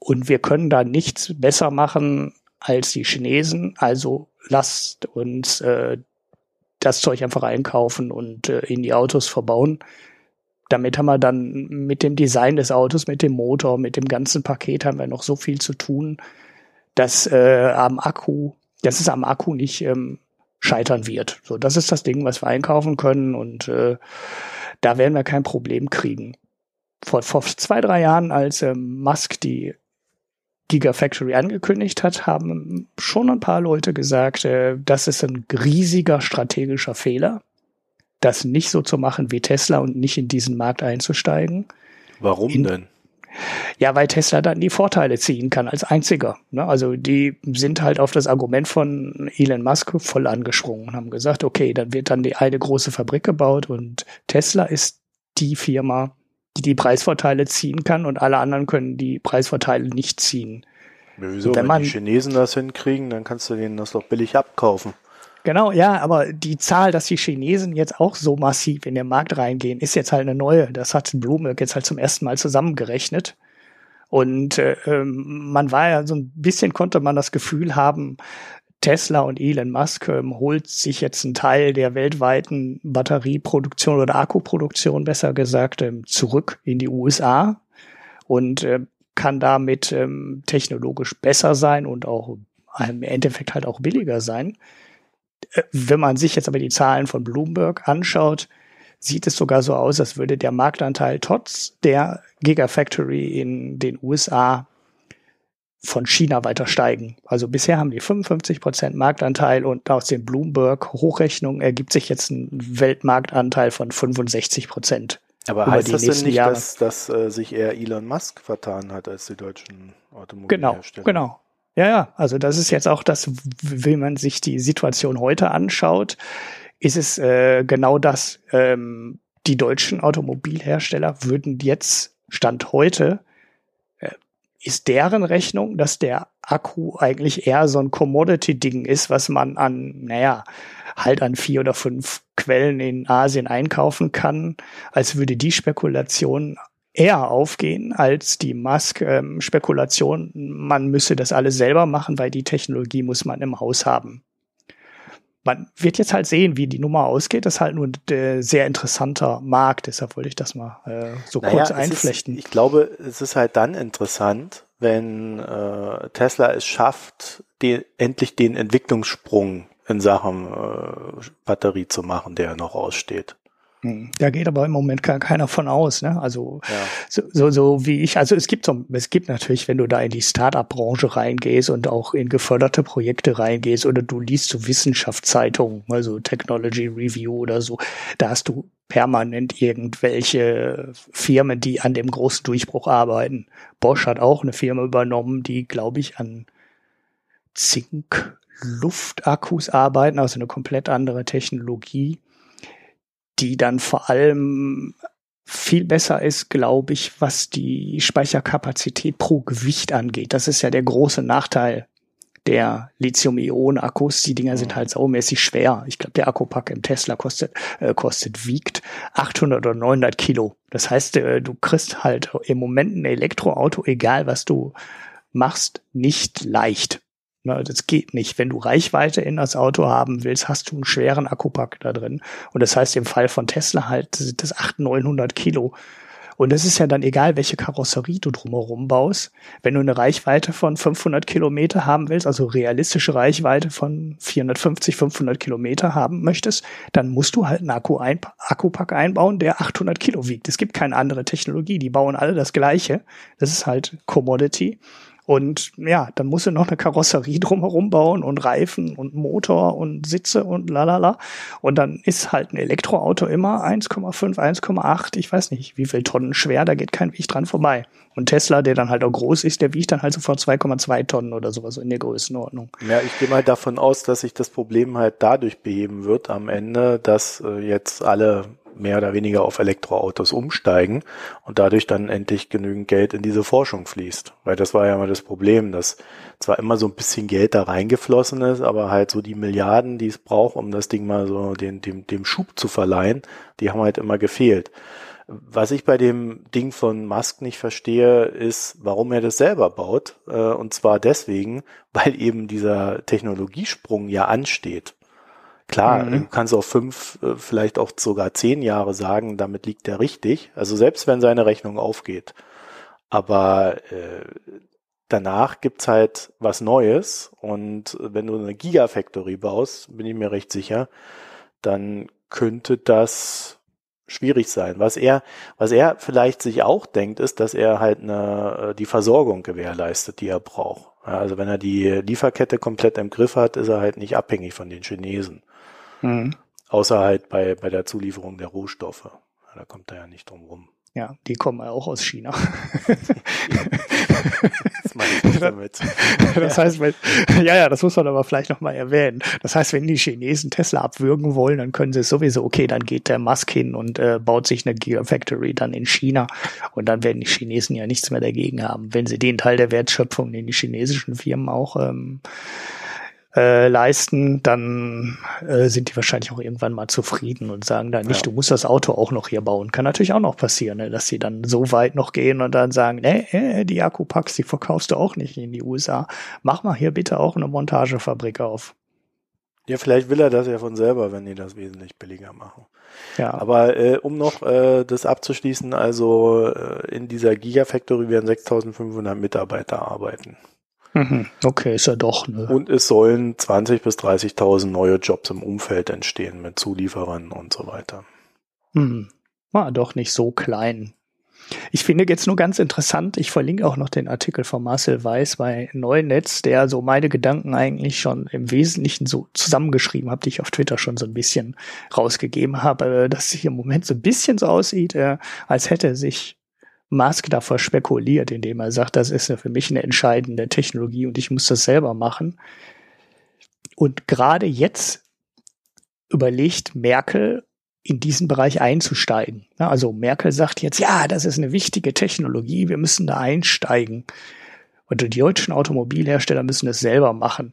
und wir können da nichts besser machen als die Chinesen. Also lasst uns äh, das Zeug einfach einkaufen und äh, in die Autos verbauen. Damit haben wir dann mit dem Design des Autos, mit dem Motor, mit dem ganzen Paket haben wir noch so viel zu tun, dass äh, am Akku, dass es am Akku nicht ähm, scheitern wird. So, das ist das Ding, was wir einkaufen können und äh, da werden wir kein Problem kriegen. Vor, vor zwei, drei Jahren, als ähm, Musk die Gigafactory angekündigt hat, haben schon ein paar Leute gesagt, äh, das ist ein riesiger strategischer Fehler, das nicht so zu machen wie Tesla und nicht in diesen Markt einzusteigen. Warum in, denn? Ja, weil Tesla dann die Vorteile ziehen kann als einziger. Ne? Also die sind halt auf das Argument von Elon Musk voll angesprungen und haben gesagt, okay, dann wird dann die eine große Fabrik gebaut und Tesla ist die Firma, die die Preisvorteile ziehen kann und alle anderen können die Preisvorteile nicht ziehen. wieso? Wenn, Wenn die Chinesen das hinkriegen, dann kannst du denen das doch billig abkaufen. Genau, ja, aber die Zahl, dass die Chinesen jetzt auch so massiv in den Markt reingehen, ist jetzt halt eine neue. Das hat Bloomberg jetzt halt zum ersten Mal zusammengerechnet. Und äh, ähm, man war ja so ein bisschen, konnte man das Gefühl haben, Tesla und Elon Musk ähm, holt sich jetzt einen Teil der weltweiten Batterieproduktion oder Akkuproduktion, besser gesagt, ähm, zurück in die USA und äh, kann damit ähm, technologisch besser sein und auch im Endeffekt halt auch billiger sein. Äh, wenn man sich jetzt aber die Zahlen von Bloomberg anschaut, sieht es sogar so aus, als würde der Marktanteil trotz der Gigafactory in den USA von China weiter steigen. Also bisher haben die 55 Prozent Marktanteil und aus den Bloomberg Hochrechnungen ergibt sich jetzt ein Weltmarktanteil von 65 Prozent. Aber heißt das denn nicht, Jahre. dass, dass äh, sich eher Elon Musk vertan hat als die deutschen Automobilhersteller? Genau, genau. Ja, ja, also das ist jetzt auch das, wenn man sich die Situation heute anschaut, ist es äh, genau das. Ähm, die deutschen Automobilhersteller würden jetzt, Stand heute, ist deren Rechnung, dass der Akku eigentlich eher so ein Commodity-Ding ist, was man an, naja, halt an vier oder fünf Quellen in Asien einkaufen kann, als würde die Spekulation eher aufgehen als die Musk-Spekulation. man müsse das alles selber machen, weil die Technologie muss man im Haus haben. Man wird jetzt halt sehen, wie die Nummer ausgeht. Das ist halt nur ein sehr interessanter Markt. Deshalb wollte ich das mal äh, so naja, kurz einflechten. Ist, ich glaube, es ist halt dann interessant, wenn äh, Tesla es schafft, die, endlich den Entwicklungssprung in Sachen äh, Batterie zu machen, der noch aussteht. Hm. Da geht aber im Moment gar keiner von aus. Ne? Also ja. so, so, so wie ich, also es gibt so, es gibt natürlich, wenn du da in die Startup-Branche reingehst und auch in geförderte Projekte reingehst oder du liest so Wissenschaftszeitungen, also Technology Review oder so, da hast du permanent irgendwelche Firmen, die an dem großen Durchbruch arbeiten. Bosch hat auch eine Firma übernommen, die, glaube ich, an Zink Luftakkus arbeiten, also eine komplett andere Technologie die dann vor allem viel besser ist, glaube ich, was die Speicherkapazität pro Gewicht angeht. Das ist ja der große Nachteil der Lithium-Ionen-Akkus. Die Dinger sind mhm. halt saumäßig schwer. Ich glaube, der Akkupack im Tesla kostet, äh, kostet, wiegt 800 oder 900 Kilo. Das heißt, äh, du kriegst halt im Moment ein Elektroauto, egal was du machst, nicht leicht. Ne, das geht nicht. Wenn du Reichweite in das Auto haben willst, hast du einen schweren Akkupack da drin. Und das heißt im Fall von Tesla halt sind das 800, 900 Kilo. Und es ist ja dann egal, welche Karosserie du drumherum baust. Wenn du eine Reichweite von 500 Kilometer haben willst, also realistische Reichweite von 450, 500 Kilometer haben möchtest, dann musst du halt einen Akku ein, Akkupack einbauen, der 800 Kilo wiegt. Es gibt keine andere Technologie. Die bauen alle das Gleiche. Das ist halt Commodity. Und ja, dann musst du noch eine Karosserie drumherum bauen und Reifen und Motor und Sitze und lalala. Und dann ist halt ein Elektroauto immer 1,5, 1,8, ich weiß nicht, wie viel Tonnen schwer, da geht kein Weg dran vorbei. Und Tesla, der dann halt auch groß ist, der wiegt dann halt sofort 2,2 Tonnen oder sowas in der Größenordnung. Ja, ich gehe mal davon aus, dass sich das Problem halt dadurch beheben wird am Ende, dass äh, jetzt alle mehr oder weniger auf Elektroautos umsteigen und dadurch dann endlich genügend Geld in diese Forschung fließt. Weil das war ja immer das Problem, dass zwar immer so ein bisschen Geld da reingeflossen ist, aber halt so die Milliarden, die es braucht, um das Ding mal so den, dem, dem Schub zu verleihen, die haben halt immer gefehlt. Was ich bei dem Ding von Musk nicht verstehe, ist, warum er das selber baut. Äh, und zwar deswegen, weil eben dieser Technologiesprung ja ansteht. Klar, mhm. du kannst auch fünf, äh, vielleicht auch sogar zehn Jahre sagen, damit liegt er richtig. Also selbst wenn seine Rechnung aufgeht. Aber äh, danach gibt's halt was Neues. Und wenn du eine Gigafactory baust, bin ich mir recht sicher, dann könnte das schwierig sein. Was er, was er vielleicht sich auch denkt, ist, dass er halt eine, äh, die Versorgung gewährleistet, die er braucht. Also wenn er die Lieferkette komplett im Griff hat, ist er halt nicht abhängig von den Chinesen. Mhm. Außer halt bei, bei der Zulieferung der Rohstoffe. Da kommt er ja nicht drum rum. Ja, die kommen ja auch aus China. das meine ich damit. Das heißt, wenn, ja, ja, das muss man aber vielleicht nochmal erwähnen. Das heißt, wenn die Chinesen Tesla abwürgen wollen, dann können sie sowieso, okay, dann geht der Musk hin und äh, baut sich eine Gigafactory dann in China und dann werden die Chinesen ja nichts mehr dagegen haben, wenn sie den Teil der Wertschöpfung, den die chinesischen Firmen auch ähm, äh, leisten, dann äh, sind die wahrscheinlich auch irgendwann mal zufrieden und sagen dann nicht, ja. du musst das Auto auch noch hier bauen. Kann natürlich auch noch passieren, ne, dass sie dann so weit noch gehen und dann sagen, nee, äh, die Akkupacks, die verkaufst du auch nicht in die USA. Mach mal hier bitte auch eine Montagefabrik auf. Ja, vielleicht will er das ja von selber, wenn die das wesentlich billiger machen. Ja. Aber äh, um noch äh, das abzuschließen, also äh, in dieser Gigafactory werden 6500 Mitarbeiter arbeiten. Mhm. Okay, ist ja doch. Ne? Und es sollen 20.000 bis 30.000 neue Jobs im Umfeld entstehen mit Zulieferern und so weiter. Mhm. War doch nicht so klein. Ich finde jetzt nur ganz interessant, ich verlinke auch noch den Artikel von Marcel Weiß bei Neunetz, der so meine Gedanken eigentlich schon im Wesentlichen so zusammengeschrieben hat, die ich auf Twitter schon so ein bisschen rausgegeben habe, dass es hier im Moment so ein bisschen so aussieht, äh, als hätte sich Musk davor spekuliert, indem er sagt, das ist ja für mich eine entscheidende Technologie und ich muss das selber machen. Und gerade jetzt überlegt Merkel, in diesen Bereich einzusteigen. Also Merkel sagt jetzt, ja, das ist eine wichtige Technologie, wir müssen da einsteigen. Und die deutschen Automobilhersteller müssen es selber machen.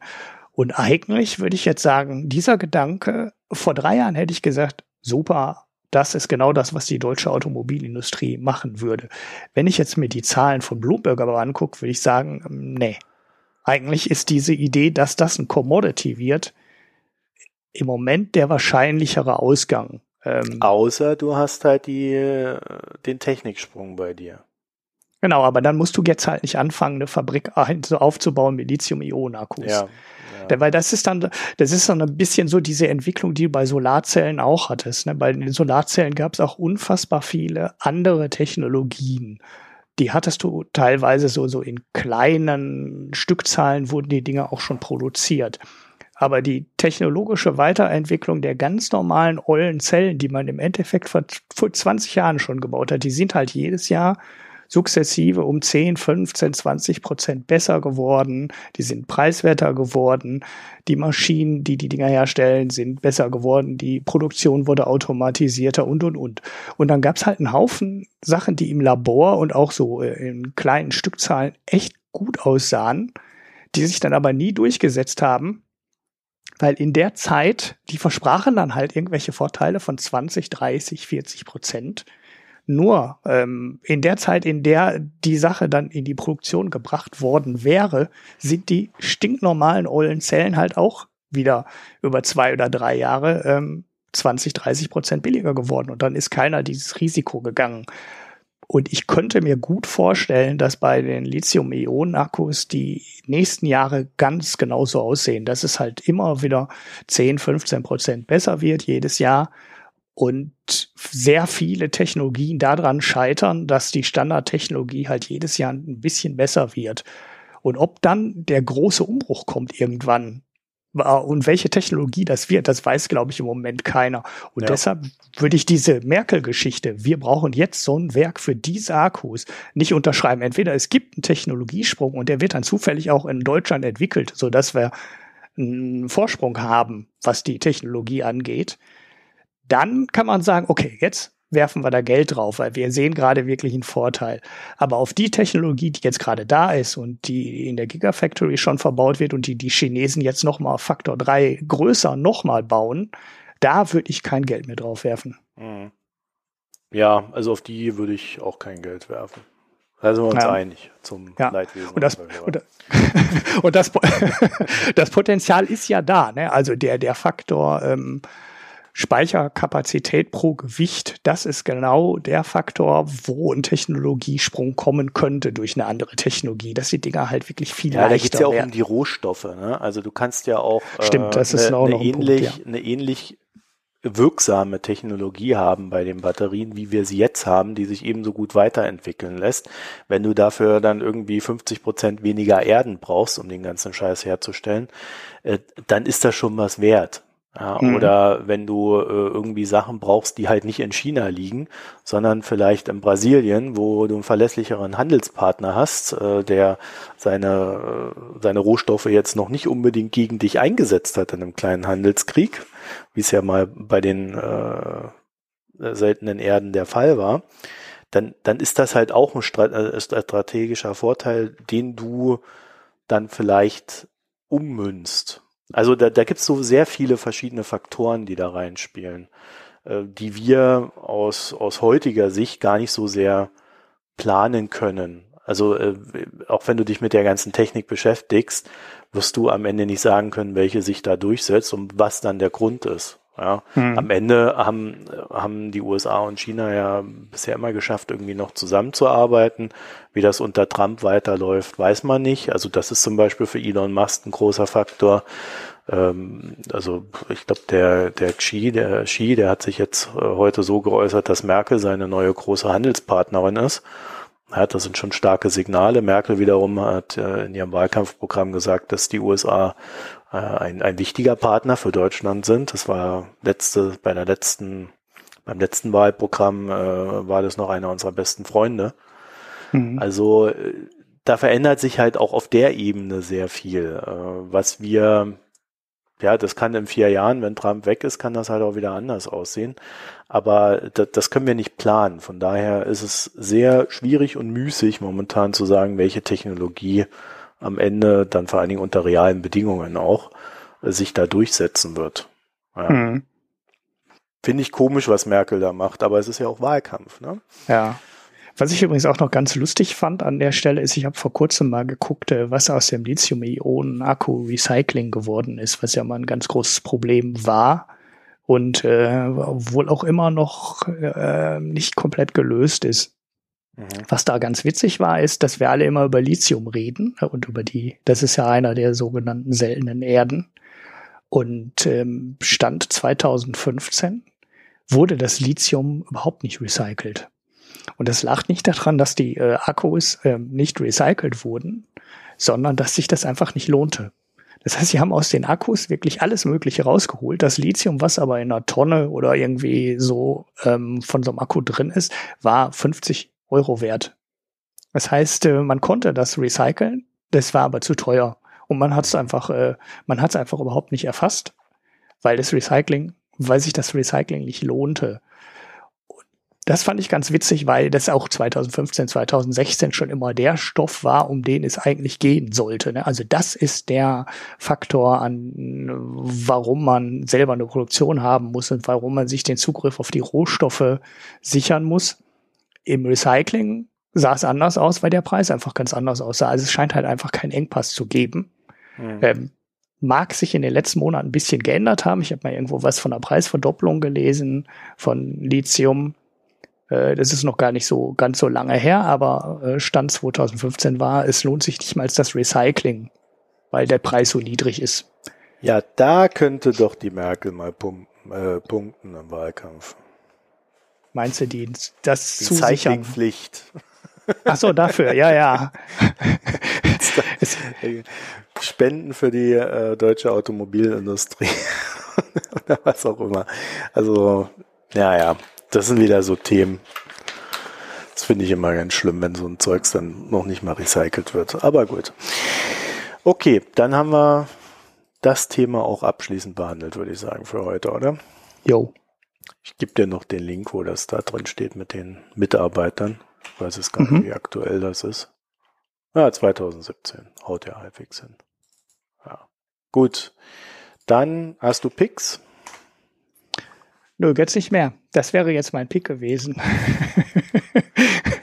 Und eigentlich würde ich jetzt sagen, dieser Gedanke, vor drei Jahren hätte ich gesagt, super, das ist genau das, was die deutsche Automobilindustrie machen würde. Wenn ich jetzt mir die Zahlen von Bloomberg aber angucke, würde ich sagen, ähm, nee. Eigentlich ist diese Idee, dass das ein Commodity wird, im Moment der wahrscheinlichere Ausgang. Ähm, Außer du hast halt die, äh, den Techniksprung bei dir. Genau, aber dann musst du jetzt halt nicht anfangen, eine Fabrik so aufzubauen mit Lithium-Ionen-Akkus. Ja, ja. Weil das ist dann, das ist dann ein bisschen so diese Entwicklung, die du bei Solarzellen auch hattest. Ne? Bei den Solarzellen gab es auch unfassbar viele andere Technologien. Die hattest du teilweise so, so in kleinen Stückzahlen wurden die Dinge auch schon produziert. Aber die technologische Weiterentwicklung der ganz normalen ollen Zellen, die man im Endeffekt vor, vor 20 Jahren schon gebaut hat, die sind halt jedes Jahr sukzessive um 10, 15, 20 Prozent besser geworden. Die sind preiswerter geworden. Die Maschinen, die die Dinger herstellen, sind besser geworden. Die Produktion wurde automatisierter und, und, und. Und dann gab es halt einen Haufen Sachen, die im Labor und auch so äh, in kleinen Stückzahlen echt gut aussahen, die sich dann aber nie durchgesetzt haben, weil in der Zeit, die versprachen dann halt irgendwelche Vorteile von 20, 30, 40 Prozent. Nur ähm, in der Zeit, in der die Sache dann in die Produktion gebracht worden wäre, sind die stinknormalen ollen Zellen halt auch wieder über zwei oder drei Jahre ähm, 20, 30 Prozent billiger geworden. Und dann ist keiner dieses Risiko gegangen. Und ich könnte mir gut vorstellen, dass bei den Lithium-Ionen-Akkus die nächsten Jahre ganz genauso aussehen, dass es halt immer wieder 10, 15 Prozent besser wird jedes Jahr und sehr viele Technologien daran scheitern, dass die Standardtechnologie halt jedes Jahr ein bisschen besser wird. Und ob dann der große Umbruch kommt irgendwann und welche Technologie das wird, das weiß, glaube ich, im Moment keiner. Und ja. deshalb würde ich diese Merkel-Geschichte, wir brauchen jetzt so ein Werk für diese Akkus, nicht unterschreiben. Entweder es gibt einen Technologiesprung und der wird dann zufällig auch in Deutschland entwickelt, so dass wir einen Vorsprung haben, was die Technologie angeht dann kann man sagen, okay, jetzt werfen wir da Geld drauf, weil wir sehen gerade wirklich einen Vorteil. Aber auf die Technologie, die jetzt gerade da ist und die in der Gigafactory schon verbaut wird und die die Chinesen jetzt noch mal Faktor drei größer noch mal bauen, da würde ich kein Geld mehr drauf werfen. Mhm. Ja, also auf die würde ich auch kein Geld werfen. Da sind wir uns Ja. einig zum Ja. Leidwesen. Und das, und, und das, das Potenzial ist ja da. Ne? Also der, der Faktor ähm, Speicherkapazität pro Gewicht, das ist genau der Faktor, wo ein Technologiesprung kommen könnte durch eine andere Technologie, dass die Dinger halt wirklich viel Ja, da leichter geht's ja auch werden. um die Rohstoffe. Ne? Also du kannst ja auch Stimmt, das ist eine, auch ein Punkt, ja. eine ähnlich wirksame Technologie haben bei den Batterien, wie wir sie jetzt haben, die sich ebenso gut weiterentwickeln lässt. Wenn du dafür dann irgendwie 50 Prozent weniger Erden brauchst, um den ganzen Scheiß herzustellen, äh, dann ist das schon was wert. Ja, Mhm. Oder wenn du äh, irgendwie Sachen brauchst, die halt nicht in China liegen, sondern vielleicht in Brasilien, wo du einen verlässlicheren Handelspartner hast, äh, der seine, äh, seine Rohstoffe jetzt noch nicht unbedingt gegen dich eingesetzt hat in einem kleinen Handelskrieg, wie es ja mal bei den äh, seltenen Erden der Fall war, dann, dann ist das halt auch ein äh, strategischer Vorteil, den du dann vielleicht ummünzt. Also da, da gibt es so sehr viele verschiedene Faktoren, die da reinspielen, äh, die wir aus, aus heutiger Sicht gar nicht so sehr planen können. Also äh, auch wenn du dich mit der ganzen Technik beschäftigst, wirst du am Ende nicht sagen können, welche sich da durchsetzt und was dann der Grund ist. Ja, Mhm. am Ende haben, haben die USA und China ja bisher immer geschafft, irgendwie noch zusammenzuarbeiten. Wie das unter Trump weiterläuft, weiß man nicht. Also das ist zum Beispiel für Elon Musk ein großer Faktor. Ähm, also ich glaube, der, der Xi, der Xi, der hat sich jetzt äh, heute so geäußert, dass Merkel seine neue große Handelspartnerin ist. Ja, das sind schon starke Signale. Merkel wiederum hat äh, in ihrem Wahlkampfprogramm gesagt, dass die USA äh, ein, ein wichtiger Partner für Deutschland sind. Das war letzte, bei der letzten, beim letzten Wahlprogramm äh, war das noch einer unserer besten Freunde. Mhm. Also äh, da verändert sich halt auch auf der Ebene sehr viel. Äh, was wir, ja, das kann in vier Jahren, wenn Trump weg ist, kann das halt auch wieder anders aussehen. Aber das, können wir nicht planen. Von daher ist es sehr schwierig und müßig momentan zu sagen, welche Technologie am Ende dann vor allen Dingen unter realen Bedingungen auch äh, sich da durchsetzen wird. Ja. Mhm. Finde ich komisch, was Merkel da macht, aber es ist ja auch Wahlkampf. Ne? Ja. Was ich übrigens auch noch ganz lustig fand an der Stelle ist, ich habe vor kurzem mal geguckt, äh, was aus dem Lithium-Ionen-Akku-Recycling geworden ist, was ja mal ein ganz großes Problem war und äh, wohl auch immer noch äh, nicht komplett gelöst ist. Mhm. Was da ganz witzig war, ist, dass wir alle immer über Lithium reden äh, und über die, das ist ja einer der sogenannten seltenen Erden. Und ähm, Stand 2015 wurde das Lithium überhaupt nicht recycelt. Und das lag nicht daran, dass die äh, Akkus äh, nicht recycelt wurden, sondern dass sich das einfach nicht lohnte. Das heißt, sie haben aus den Akkus wirklich alles Mögliche rausgeholt. Das Lithium, was aber in einer Tonne oder irgendwie so ähm, von so einem Akku drin ist, war 50 Euro wert. Das heißt, äh, man konnte das recyceln, das war aber zu teuer. Und man hat es einfach, äh, man hat es einfach überhaupt nicht erfasst, weil das Recycling, weil sich das Recycling nicht lohnte. Das fand ich ganz witzig, weil das auch 2015, 2016 schon immer der Stoff war, um den es eigentlich gehen sollte. Ne? Also das ist der Faktor, an warum man selber eine Produktion haben muss und warum man sich den Zugriff auf die Rohstoffe sichern muss. Im Recycling sah es anders aus, weil der Preis einfach ganz anders aussah. Also es scheint halt einfach keinen Engpass zu geben. Mhm. Ähm, mag sich in den letzten Monaten ein bisschen geändert haben. Ich habe mal irgendwo was von der Preisverdopplung gelesen von Lithium. Äh, das ist noch gar nicht so ganz so lange her, aber äh, Stand 2015 war, es lohnt sich nicht mal das Recycling, weil der Preis so niedrig ist. Ja, da könnte doch die Merkel mal pumpen, äh, punkten im Wahlkampf. Meinst du, die das Die? Zeichlingpflicht. Ach so, dafür, ja, ja. Spenden für die äh, deutsche Automobilindustrie oder was auch immer. Also, ja, ja, das sind wieder so Themen. Das finde ich immer ganz schlimm, wenn so ein Zeugs dann noch nicht mal recycelt wird. Aber gut. Okay, dann haben wir das Thema auch abschließend behandelt, würde ich sagen, für heute, oder? Jo. Ich gebe dir noch den Link, wo das da drin steht mit den Mitarbeitern. Ich weiß es gar Mhm. nicht, wie aktuell das ist. Ja, 2017. Haut ja halbwegs hin. Ja. Gut. Dann hast du Picks. Nö, jetzt nicht mehr. Das wäre jetzt mein Pick gewesen.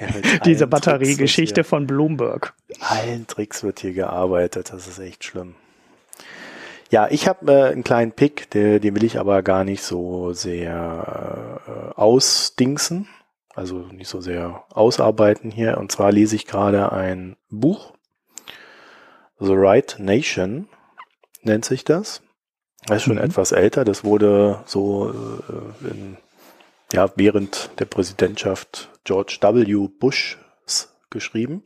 Ja, Diese Batteriegeschichte von Bloomberg. Allen Tricks wird hier gearbeitet. Das ist echt schlimm. Ja, ich habe äh, einen kleinen Pick, der, den will ich aber gar nicht so sehr äh, ausdingsen, also nicht so sehr ausarbeiten hier. Und zwar lese ich gerade ein Buch, The Right Nation nennt sich das. Das ist schon mhm. etwas älter. Das wurde so äh, in, ja, während der Präsidentschaft George W. Bushs geschrieben.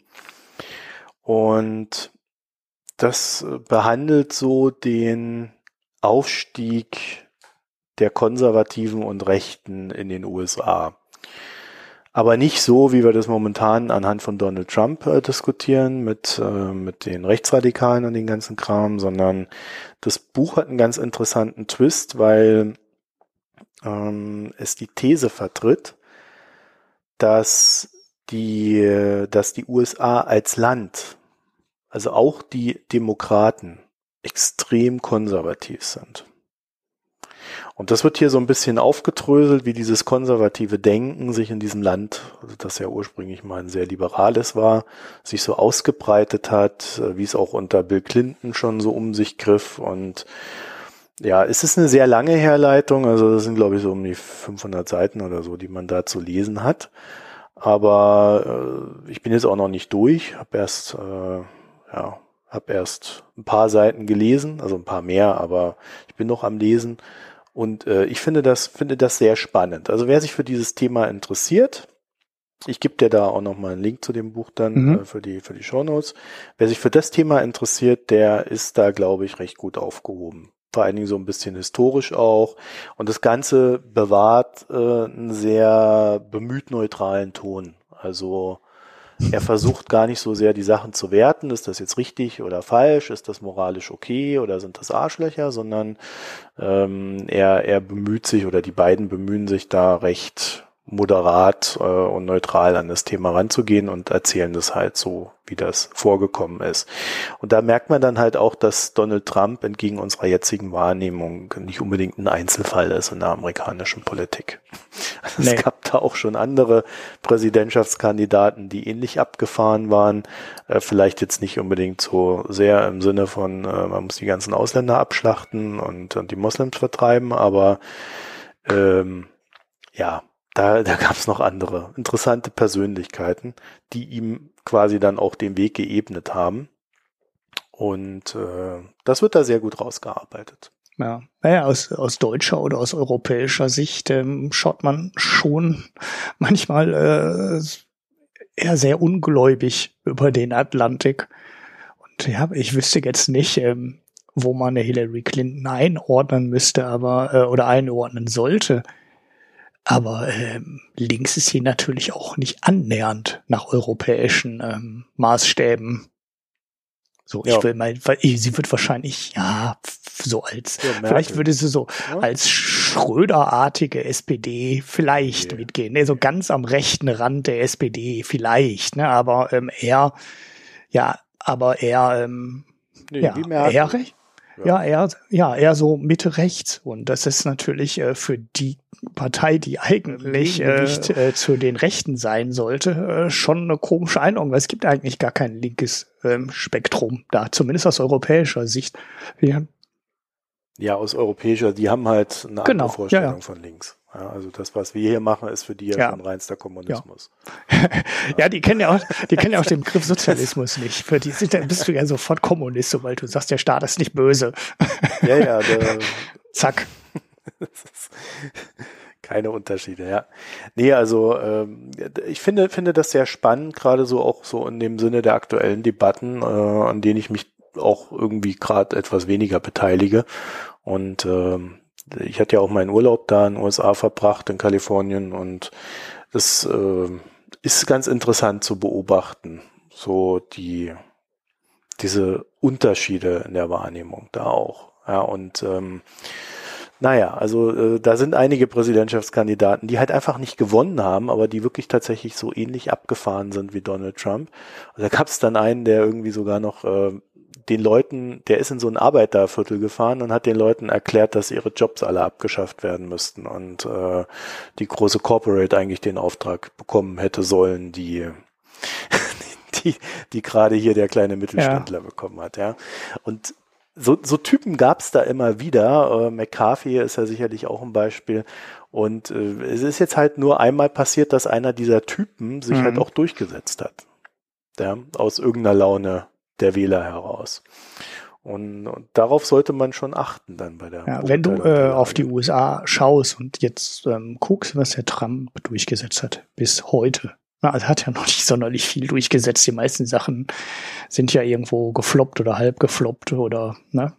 Und das behandelt so den Aufstieg der Konservativen und Rechten in den USA. Aber nicht so, wie wir das momentan anhand von Donald Trump äh, diskutieren mit, äh, mit den Rechtsradikalen und den ganzen Kram, sondern das Buch hat einen ganz interessanten Twist, weil ähm, es die These vertritt, dass die, dass die USA als Land also auch die Demokraten extrem konservativ sind. Und das wird hier so ein bisschen aufgedröselt, wie dieses konservative Denken sich in diesem Land, das ja ursprünglich mal ein sehr liberales war, sich so ausgebreitet hat, wie es auch unter Bill Clinton schon so um sich griff. Und ja, es ist eine sehr lange Herleitung, also das sind glaube ich so um die 500 Seiten oder so, die man da zu lesen hat. Aber äh, ich bin jetzt auch noch nicht durch, habe erst äh, ja, habe erst ein paar Seiten gelesen, also ein paar mehr, aber ich bin noch am Lesen und äh, ich finde das finde das sehr spannend. Also wer sich für dieses Thema interessiert, ich gebe dir da auch noch mal einen Link zu dem Buch dann mhm. äh, für die für die Shownotes. Wer sich für das Thema interessiert, der ist da glaube ich recht gut aufgehoben. Vor allen Dingen so ein bisschen historisch auch und das Ganze bewahrt äh, einen sehr bemüht neutralen Ton. Also er versucht gar nicht so sehr die Sachen zu werten, ist das jetzt richtig oder falsch, ist das moralisch okay oder sind das Arschlöcher, sondern ähm, er, er bemüht sich oder die beiden bemühen sich da recht moderat äh, und neutral an das Thema ranzugehen und erzählen das halt so, wie das vorgekommen ist. Und da merkt man dann halt auch, dass Donald Trump entgegen unserer jetzigen Wahrnehmung nicht unbedingt ein Einzelfall ist in der amerikanischen Politik. Also nee. Es gab da auch schon andere Präsidentschaftskandidaten, die ähnlich abgefahren waren. Äh, vielleicht jetzt nicht unbedingt so sehr im Sinne von, äh, man muss die ganzen Ausländer abschlachten und, und die Moslems vertreiben, aber ähm, ja, da, da gab es noch andere interessante Persönlichkeiten, die ihm quasi dann auch den Weg geebnet haben. Und äh, das wird da sehr gut rausgearbeitet. Ja, naja, aus, aus deutscher oder aus europäischer Sicht ähm, schaut man schon manchmal äh, eher sehr ungläubig über den Atlantik. Und ja, ich wüsste jetzt nicht, ähm, wo man eine Hillary Clinton einordnen müsste, aber äh, oder einordnen sollte. Aber ähm, links ist sie natürlich auch nicht annähernd nach europäischen ähm, Maßstäben. So, ja. ich will mal, weil sie wird wahrscheinlich, ja, so als, ja, vielleicht würde sie so ja. als Schröderartige SPD vielleicht okay. mitgehen. Ne, so ganz am rechten Rand der SPD vielleicht, ne, aber ähm, eher, ja, aber eher, ähm, nee, ja, eher recht. Ja, eher, ja, eher so Mitte rechts. Und das ist natürlich äh, für die Partei, die eigentlich äh, nicht äh, zu den Rechten sein sollte, äh, schon eine komische Einordnung, weil es gibt eigentlich gar kein linkes ähm, Spektrum da, zumindest aus europäischer Sicht. Ja, ja aus europäischer, die haben halt eine genau, andere Vorstellung ja, ja. von links. Ja, also das, was wir hier machen, ist für die ja, schon reinster Kommunismus. Ja. ja, die kennen ja auch, die kennen ja auch den Begriff Sozialismus nicht. Für die sind, dann bist du ja sofort Kommunist, sobald du sagst, der Staat ist nicht böse. Ja, ja. Der, Zack. Keine Unterschiede, ja. Nee, also ähm, ich finde, finde das sehr spannend, gerade so auch so in dem Sinne der aktuellen Debatten, äh, an denen ich mich auch irgendwie gerade etwas weniger beteilige. Und ähm, ich hatte ja auch meinen Urlaub da in den USA verbracht, in Kalifornien, und das äh, ist ganz interessant zu beobachten, so die diese Unterschiede in der Wahrnehmung da auch. Ja, und ähm, naja, also äh, da sind einige Präsidentschaftskandidaten, die halt einfach nicht gewonnen haben, aber die wirklich tatsächlich so ähnlich abgefahren sind wie Donald Trump. Also da gab es dann einen, der irgendwie sogar noch äh, den Leuten, der ist in so ein Arbeiterviertel gefahren und hat den Leuten erklärt, dass ihre Jobs alle abgeschafft werden müssten und äh, die große Corporate eigentlich den Auftrag bekommen hätte sollen, die die, die gerade hier der kleine Mittelständler ja. bekommen hat, ja. Und so, so Typen gab es da immer wieder. Äh, McCarthy ist ja sicherlich auch ein Beispiel. Und äh, es ist jetzt halt nur einmal passiert, dass einer dieser Typen sich halt mhm. halt auch durchgesetzt hat. Ja, aus irgendeiner Laune der Wähler heraus. Und, und darauf sollte man schon achten dann bei der. Ja, wenn du äh, auf die USA schaust und jetzt ähm, guckst, was der Trump durchgesetzt hat bis heute. Na, also hat ja noch nicht sonderlich viel durchgesetzt. Die meisten Sachen sind ja irgendwo gefloppt oder halb gefloppt oder ne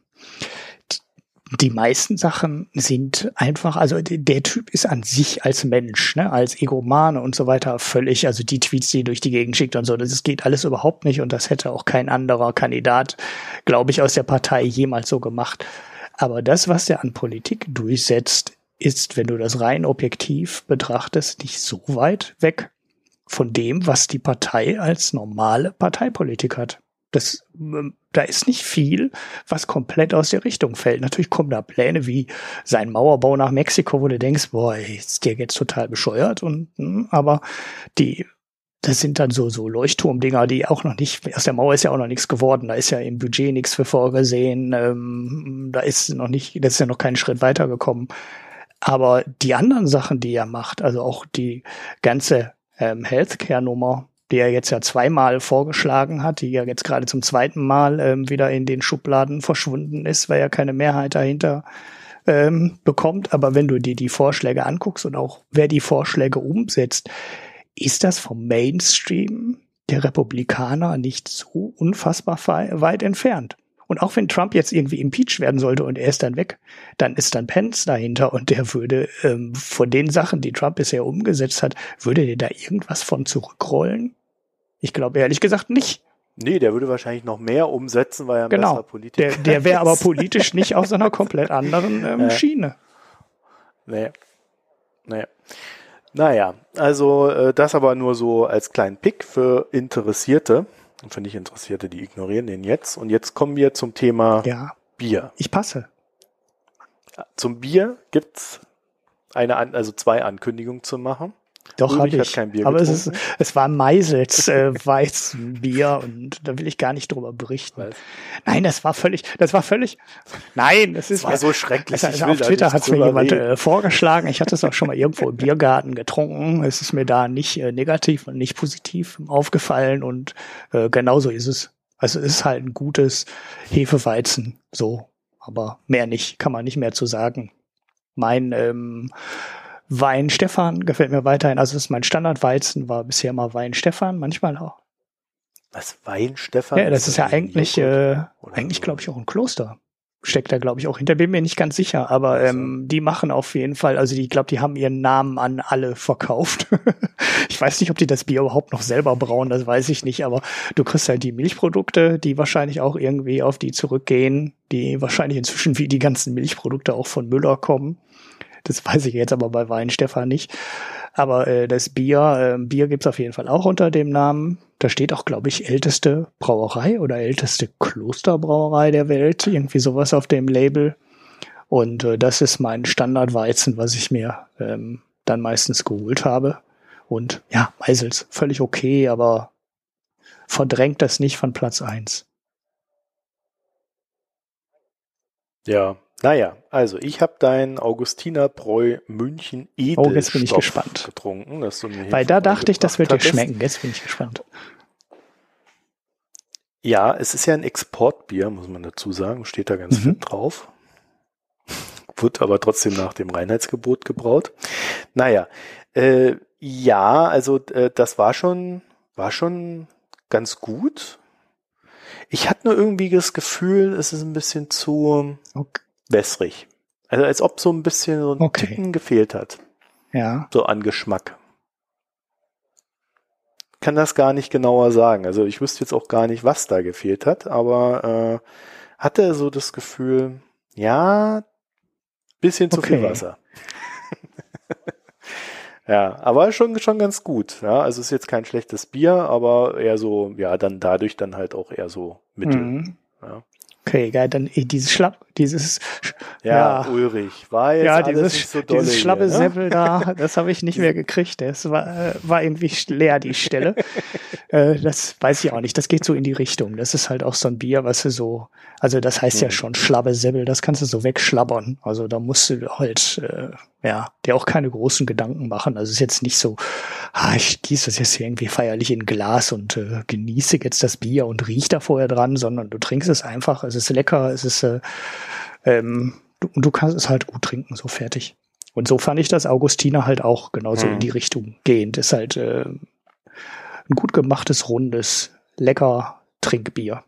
die meisten Sachen sind einfach, also der Typ ist an sich als Mensch, ne, als Egomane und so weiter völlig, also die Tweets, die durch die Gegend schickt und so, das geht alles überhaupt nicht und das hätte auch kein anderer Kandidat, glaube ich, aus der Partei jemals so gemacht. Aber das, was er an Politik durchsetzt, ist, wenn du das rein objektiv betrachtest, nicht so weit weg von dem, was die Partei als normale Parteipolitik hat. Das, ähm, da ist nicht viel, was komplett aus der Richtung fällt. Natürlich kommen da Pläne wie sein Mauerbau nach Mexiko, wo du denkst, boah, ist der jetzt total bescheuert und, hm, aber die, das sind dann so, so Leuchtturmdinger, die auch noch nicht, aus der Mauer ist ja auch noch nichts geworden. Da ist ja im Budget nichts für vorgesehen. Ähm, da ist noch nicht, das ist ja noch keinen Schritt weitergekommen. Aber die anderen Sachen, die er macht, also auch die ganze ähm, Healthcare-Nummer, die er jetzt ja zweimal vorgeschlagen hat, die ja jetzt gerade zum zweiten Mal ähm, wieder in den Schubladen verschwunden ist, weil er keine Mehrheit dahinter ähm, bekommt. Aber wenn du dir die Vorschläge anguckst und auch wer die Vorschläge umsetzt, ist das vom Mainstream der Republikaner nicht so unfassbar weit entfernt. Und auch wenn Trump jetzt irgendwie impeached werden sollte und er ist dann weg, dann ist dann Pence dahinter und der würde ähm, von den Sachen, die Trump bisher umgesetzt hat, würde der da irgendwas von zurückrollen? Ich glaube ehrlich gesagt nicht. Nee, der würde wahrscheinlich noch mehr umsetzen, weil er ein genau. besserer Politiker der, der wäre aber politisch nicht auf so einer komplett anderen ähm, äh. Schiene. Nee. Nee. Naja, also äh, das aber nur so als kleinen Pick für Interessierte. Und für nicht Interessierte, die ignorieren den jetzt. Und jetzt kommen wir zum Thema ja. Bier. Ich passe. Zum Bier gibt's eine, also zwei Ankündigungen zu machen. Doch, habe ich. Kein Bier aber es, ist, es war Meisels äh, Weizenbier und da will ich gar nicht drüber berichten. Was? Nein, das war völlig, das war völlig, nein, das ist. Das war so schrecklich. Also, auf Twitter hat es mir jemand äh, vorgeschlagen. Ich hatte es auch schon mal irgendwo im Biergarten getrunken. Es ist mir da nicht äh, negativ und nicht positiv aufgefallen und äh, genauso ist es. Also es ist halt ein gutes Hefeweizen, so. Aber mehr nicht, kann man nicht mehr zu sagen. Mein ähm, Wein Stefan gefällt mir weiterhin. Also das ist mein Standardweizen, war bisher immer Wein Stefan, manchmal auch. Was Wein Stefan? Ja, das ist, ist ja eigentlich, äh, eigentlich glaube ich auch ein Kloster. Steckt da, glaube ich, auch hinter. Bin mir nicht ganz sicher, aber ähm, die machen auf jeden Fall, also die, ich glaube, die haben ihren Namen an alle verkauft. ich weiß nicht, ob die das Bier überhaupt noch selber brauen, das weiß ich nicht, aber du kriegst halt die Milchprodukte, die wahrscheinlich auch irgendwie auf die zurückgehen, die wahrscheinlich inzwischen wie die ganzen Milchprodukte auch von Müller kommen. Das weiß ich jetzt aber bei Wein Stefan nicht. Aber äh, das Bier, äh, Bier gibt's auf jeden Fall auch unter dem Namen. Da steht auch, glaube ich, älteste Brauerei oder älteste Klosterbrauerei der Welt. Irgendwie sowas auf dem Label. Und äh, das ist mein Standardweizen, was ich mir ähm, dann meistens geholt habe. Und ja, Meisels, völlig okay, aber verdrängt das nicht von Platz eins. Ja, naja, also ich habe dein Augustinerbräu München Edel oh, jetzt bin ich gespannt. getrunken. Dass du mir Weil da dachte ich, das wird dir schmecken. Jetzt bin ich gespannt. Ja, es ist ja ein Exportbier, muss man dazu sagen. Steht da ganz mhm. fit drauf. Wird aber trotzdem nach dem Reinheitsgebot gebraut. Naja, äh, ja, also äh, das war schon, war schon ganz gut. Ich hatte nur irgendwie das Gefühl, es ist ein bisschen zu, okay wässrig. Also als ob so ein bisschen so ein okay. Ticken gefehlt hat. Ja. So an Geschmack. Kann das gar nicht genauer sagen. Also ich wüsste jetzt auch gar nicht, was da gefehlt hat, aber äh, hatte so das Gefühl, ja, bisschen zu okay. viel Wasser. ja, aber schon, schon ganz gut. Ja, also ist jetzt kein schlechtes Bier, aber eher so, ja, dann dadurch dann halt auch eher so mittel. Mhm. Ja. Okay, geil, dann eh, dieses Schlapp, dieses Ja, ja, Ulrich, war jetzt ja, alles dieses, nicht so dolle dieses schlappe hier, ne? Seppel da, das habe ich nicht mehr gekriegt. Das war, äh, war irgendwie leer, die Stelle. äh, das weiß ich auch nicht. Das geht so in die Richtung. Das ist halt auch so ein Bier, was du so, also das heißt ja Mhm. schon schlappe Seppel, das kannst du so wegschlabbern. Also da musst du halt, äh, ja, dir auch keine großen Gedanken machen. Also es ist jetzt nicht so, ah, ich gieße das jetzt hier irgendwie feierlich in ein Glas und äh, genieße jetzt das Bier und riech da vorher dran, sondern du trinkst es einfach, es ist lecker, es ist, äh, ähm, du, und du kannst es halt gut trinken, so fertig. Und so fand ich das Augustiner halt auch genauso Mhm. in die Richtung gehend. Ist halt äh, ein gut gemachtes, rundes, lecker Trinkbier.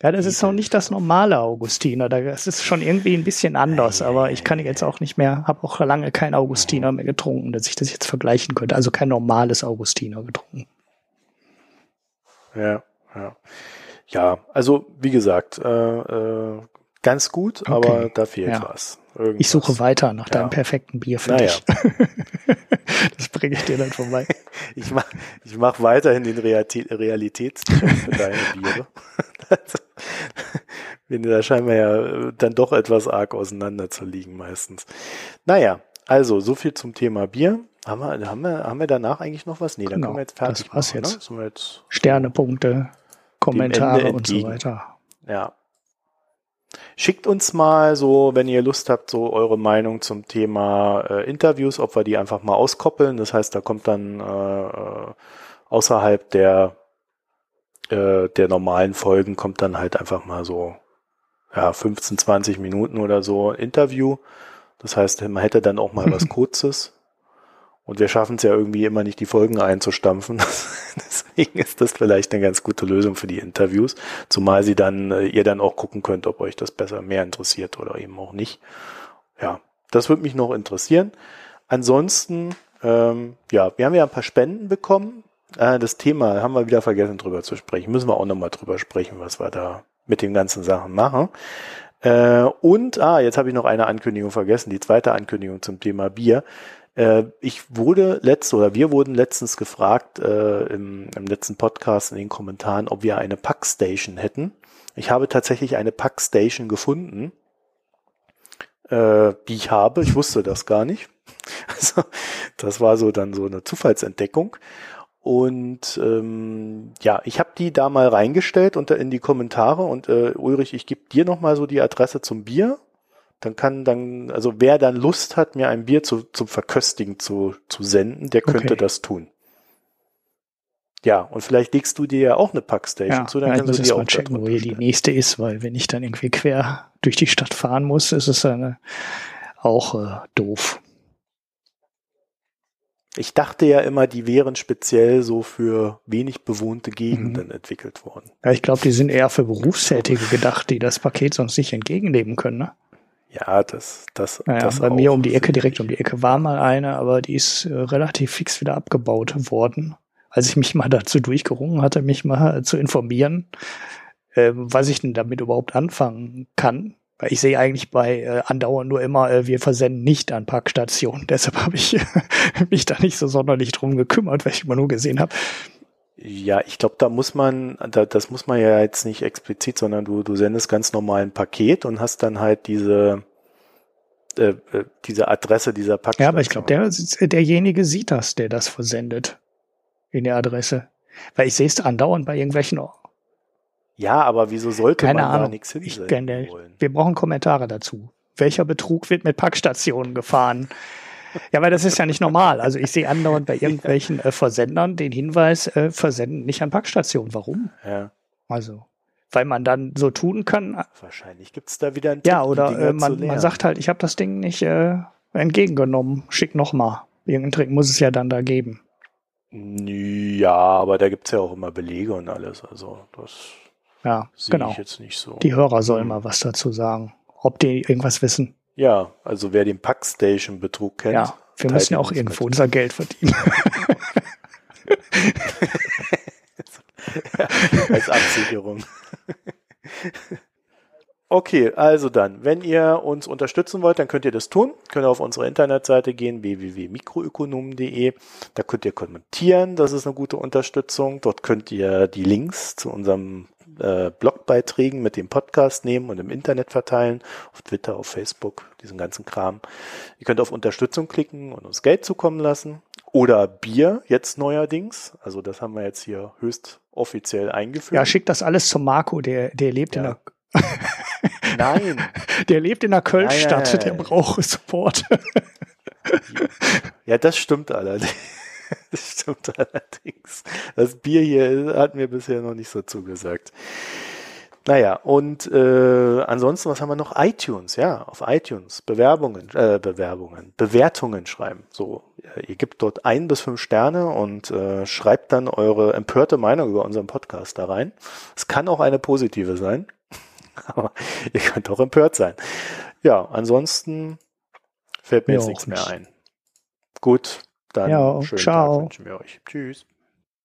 Ja, das ist auch nicht das normale Augustiner. Das ist schon irgendwie ein bisschen anders, aber ich kann jetzt auch nicht mehr, habe auch lange kein Augustiner mehr getrunken, dass ich das jetzt vergleichen könnte. Also kein normales Augustiner getrunken. Ja, ja. Ja, also wie gesagt, äh, äh, ganz gut, Okay. aber da fehlt Ja. was. Irgendwas. Ich suche weiter nach deinem Ja. perfekten Bier für Naja. dich. das bringe ich dir dann vorbei. Ich mach, ich mach weiterhin den Realität, Realitätscheck für deine Biere. Da scheinen wir ja äh, dann doch etwas arg auseinander zu liegen meistens. Naja, also so viel zum Thema Bier. Haben wir, haben wir, haben wir danach eigentlich noch was? Nee, dann Genau, können wir jetzt fertig das war's machen, jetzt. Ne? Jetzt Sternepunkte, Kommentare und so weiter. Ja. Schickt uns mal so, wenn ihr Lust habt, so eure Meinung zum Thema äh, Interviews, ob wir die einfach mal auskoppeln. Das heißt, da kommt dann äh, äh, außerhalb der äh, der normalen Folgen kommt dann halt einfach mal so ja 15, 20 Minuten oder so Interview. Das heißt, man hätte dann auch mal was Kurzes. Und wir schaffen es ja irgendwie immer nicht, die Folgen einzustampfen. Deswegen ist das vielleicht eine ganz gute Lösung für die Interviews. Zumal sie dann, äh, ihr dann auch gucken könnt, ob euch das besser mehr interessiert oder eben auch nicht. Ja, das würde mich noch interessieren. Ansonsten, ähm, ja, wir haben ja ein paar Spenden bekommen. Äh, das Thema haben wir wieder vergessen drüber zu sprechen. Müssen wir auch nochmal drüber sprechen, was wir da mit den ganzen Sachen machen. Äh, und, ah, jetzt habe ich noch eine Ankündigung vergessen, die zweite Ankündigung zum Thema Bier. Äh, ich wurde letzt oder wir wurden letztens gefragt äh, im, im letzten Podcast in den Kommentaren, ob wir eine Packstation hätten. Ich habe tatsächlich eine Packstation gefunden, äh, die ich habe. Ich wusste das gar nicht. Also das war so dann so eine Zufallsentdeckung. Und ähm, ja, ich habe die da mal reingestellt unter in die Kommentare und äh, Ulrich, ich gebe dir noch mal so die Adresse zum Bier. Dann kann dann, also wer dann Lust hat, mir ein Bier zu, zum Verköstigen zu, zu senden, der könnte Okay. das tun. Ja, und vielleicht legst du dir ja auch eine Packstation Ja, zu, dann kannst muss du die auch mal checken, wo hier die nächste ist, weil wenn ich dann irgendwie quer durch die Stadt fahren muss, ist es eine, auch äh, doof. Ich dachte ja immer, die wären speziell so für wenig bewohnte Mhm. Gegenden entwickelt worden. Ja, ich glaube, die sind eher für Berufstätige gedacht, die das Paket sonst nicht entgegennehmen können. Ne? Ja, das, das, Naja, das bei mir um die Ecke, direkt um die Ecke war mal eine, aber die ist äh, relativ fix wieder abgebaut worden. Als ich mich mal dazu durchgerungen hatte, mich mal äh, zu informieren, äh, was ich denn damit überhaupt anfangen kann. Weil ich sehe eigentlich bei äh, andauernd nur immer, äh, wir versenden nicht an Parkstationen. Deshalb habe ich mich da nicht so sonderlich drum gekümmert, weil ich immer nur gesehen habe. Ja, ich glaube, da muss man, da, das muss man ja jetzt nicht explizit, sondern du, du sendest ganz normal ein Paket und hast dann halt diese, äh, äh, diese Adresse dieser Packstation. Ja, aber ich glaube, der, derjenige sieht das, der das versendet in der Adresse. Weil ich sehe es andauernd bei irgendwelchen Ja, aber wieso sollte Keine man da Ahnung. nichts Ich hinsenden wollen? wir brauchen Kommentare dazu. Welcher Betrug wird mit Packstationen gefahren? Ja, weil das ist ja nicht normal. Also ich sehe andauernd bei irgendwelchen äh, Versendern den Hinweis, äh, versenden nicht an Packstationen. Warum? Ja, Also, weil man dann so tun kann, äh, wahrscheinlich gibt's da wieder einen ja, Tipp, die oder äh, man, man sagt halt, ich habe das Ding nicht äh, entgegengenommen, schick noch mal. Irgendeinen Trick muss es ja dann da geben. Ja, aber da gibt's ja auch immer Belege und alles. Also das Ja, sehe genau. ich jetzt nicht so. Die Hörer sollen Hm. mal was dazu sagen. Ob die irgendwas wissen. Ja, also wer den Packstation-Betrug kennt. Ja, wir müssen ja auch irgendwo mit. unser Geld verdienen. als Absicherung. Okay, also dann, wenn ihr uns unterstützen wollt, dann könnt ihr das tun. Könnt ihr auf unsere Internetseite gehen, www.mikroökonomen.de. Da könnt ihr kommentieren, das ist eine gute Unterstützung. Dort könnt ihr die Links zu unserem äh, Blogbeiträgen mit dem Podcast nehmen und im Internet verteilen, auf Twitter, auf Facebook, diesen ganzen Kram. Ihr könnt auf Unterstützung klicken und uns Geld zukommen lassen. Oder Bier, jetzt neuerdings. Also das haben wir jetzt hier höchst offiziell eingeführt. Ja, schickt das alles zum Marco, der, der lebt ja. in der Nein. Der lebt in der Kölnstadt, der braucht Support. Ja, das stimmt allerdings. Das stimmt allerdings. Das Bier hier hat mir bisher noch nicht so zugesagt. Naja, und äh, ansonsten, was haben wir noch? iTunes, ja, auf iTunes. Bewerbungen, äh, Bewerbungen, Bewertungen schreiben. So, ihr gebt dort ein bis fünf Sterne und äh, schreibt dann eure empörte Meinung über unseren Podcast da rein. Es kann auch eine positive sein, aber ihr könnt auch empört sein. Ja, ansonsten fällt mir, mir jetzt nichts mehr ein. Gut, dann ja, schönen ciao. Tag wünschen wir euch. Tschüss.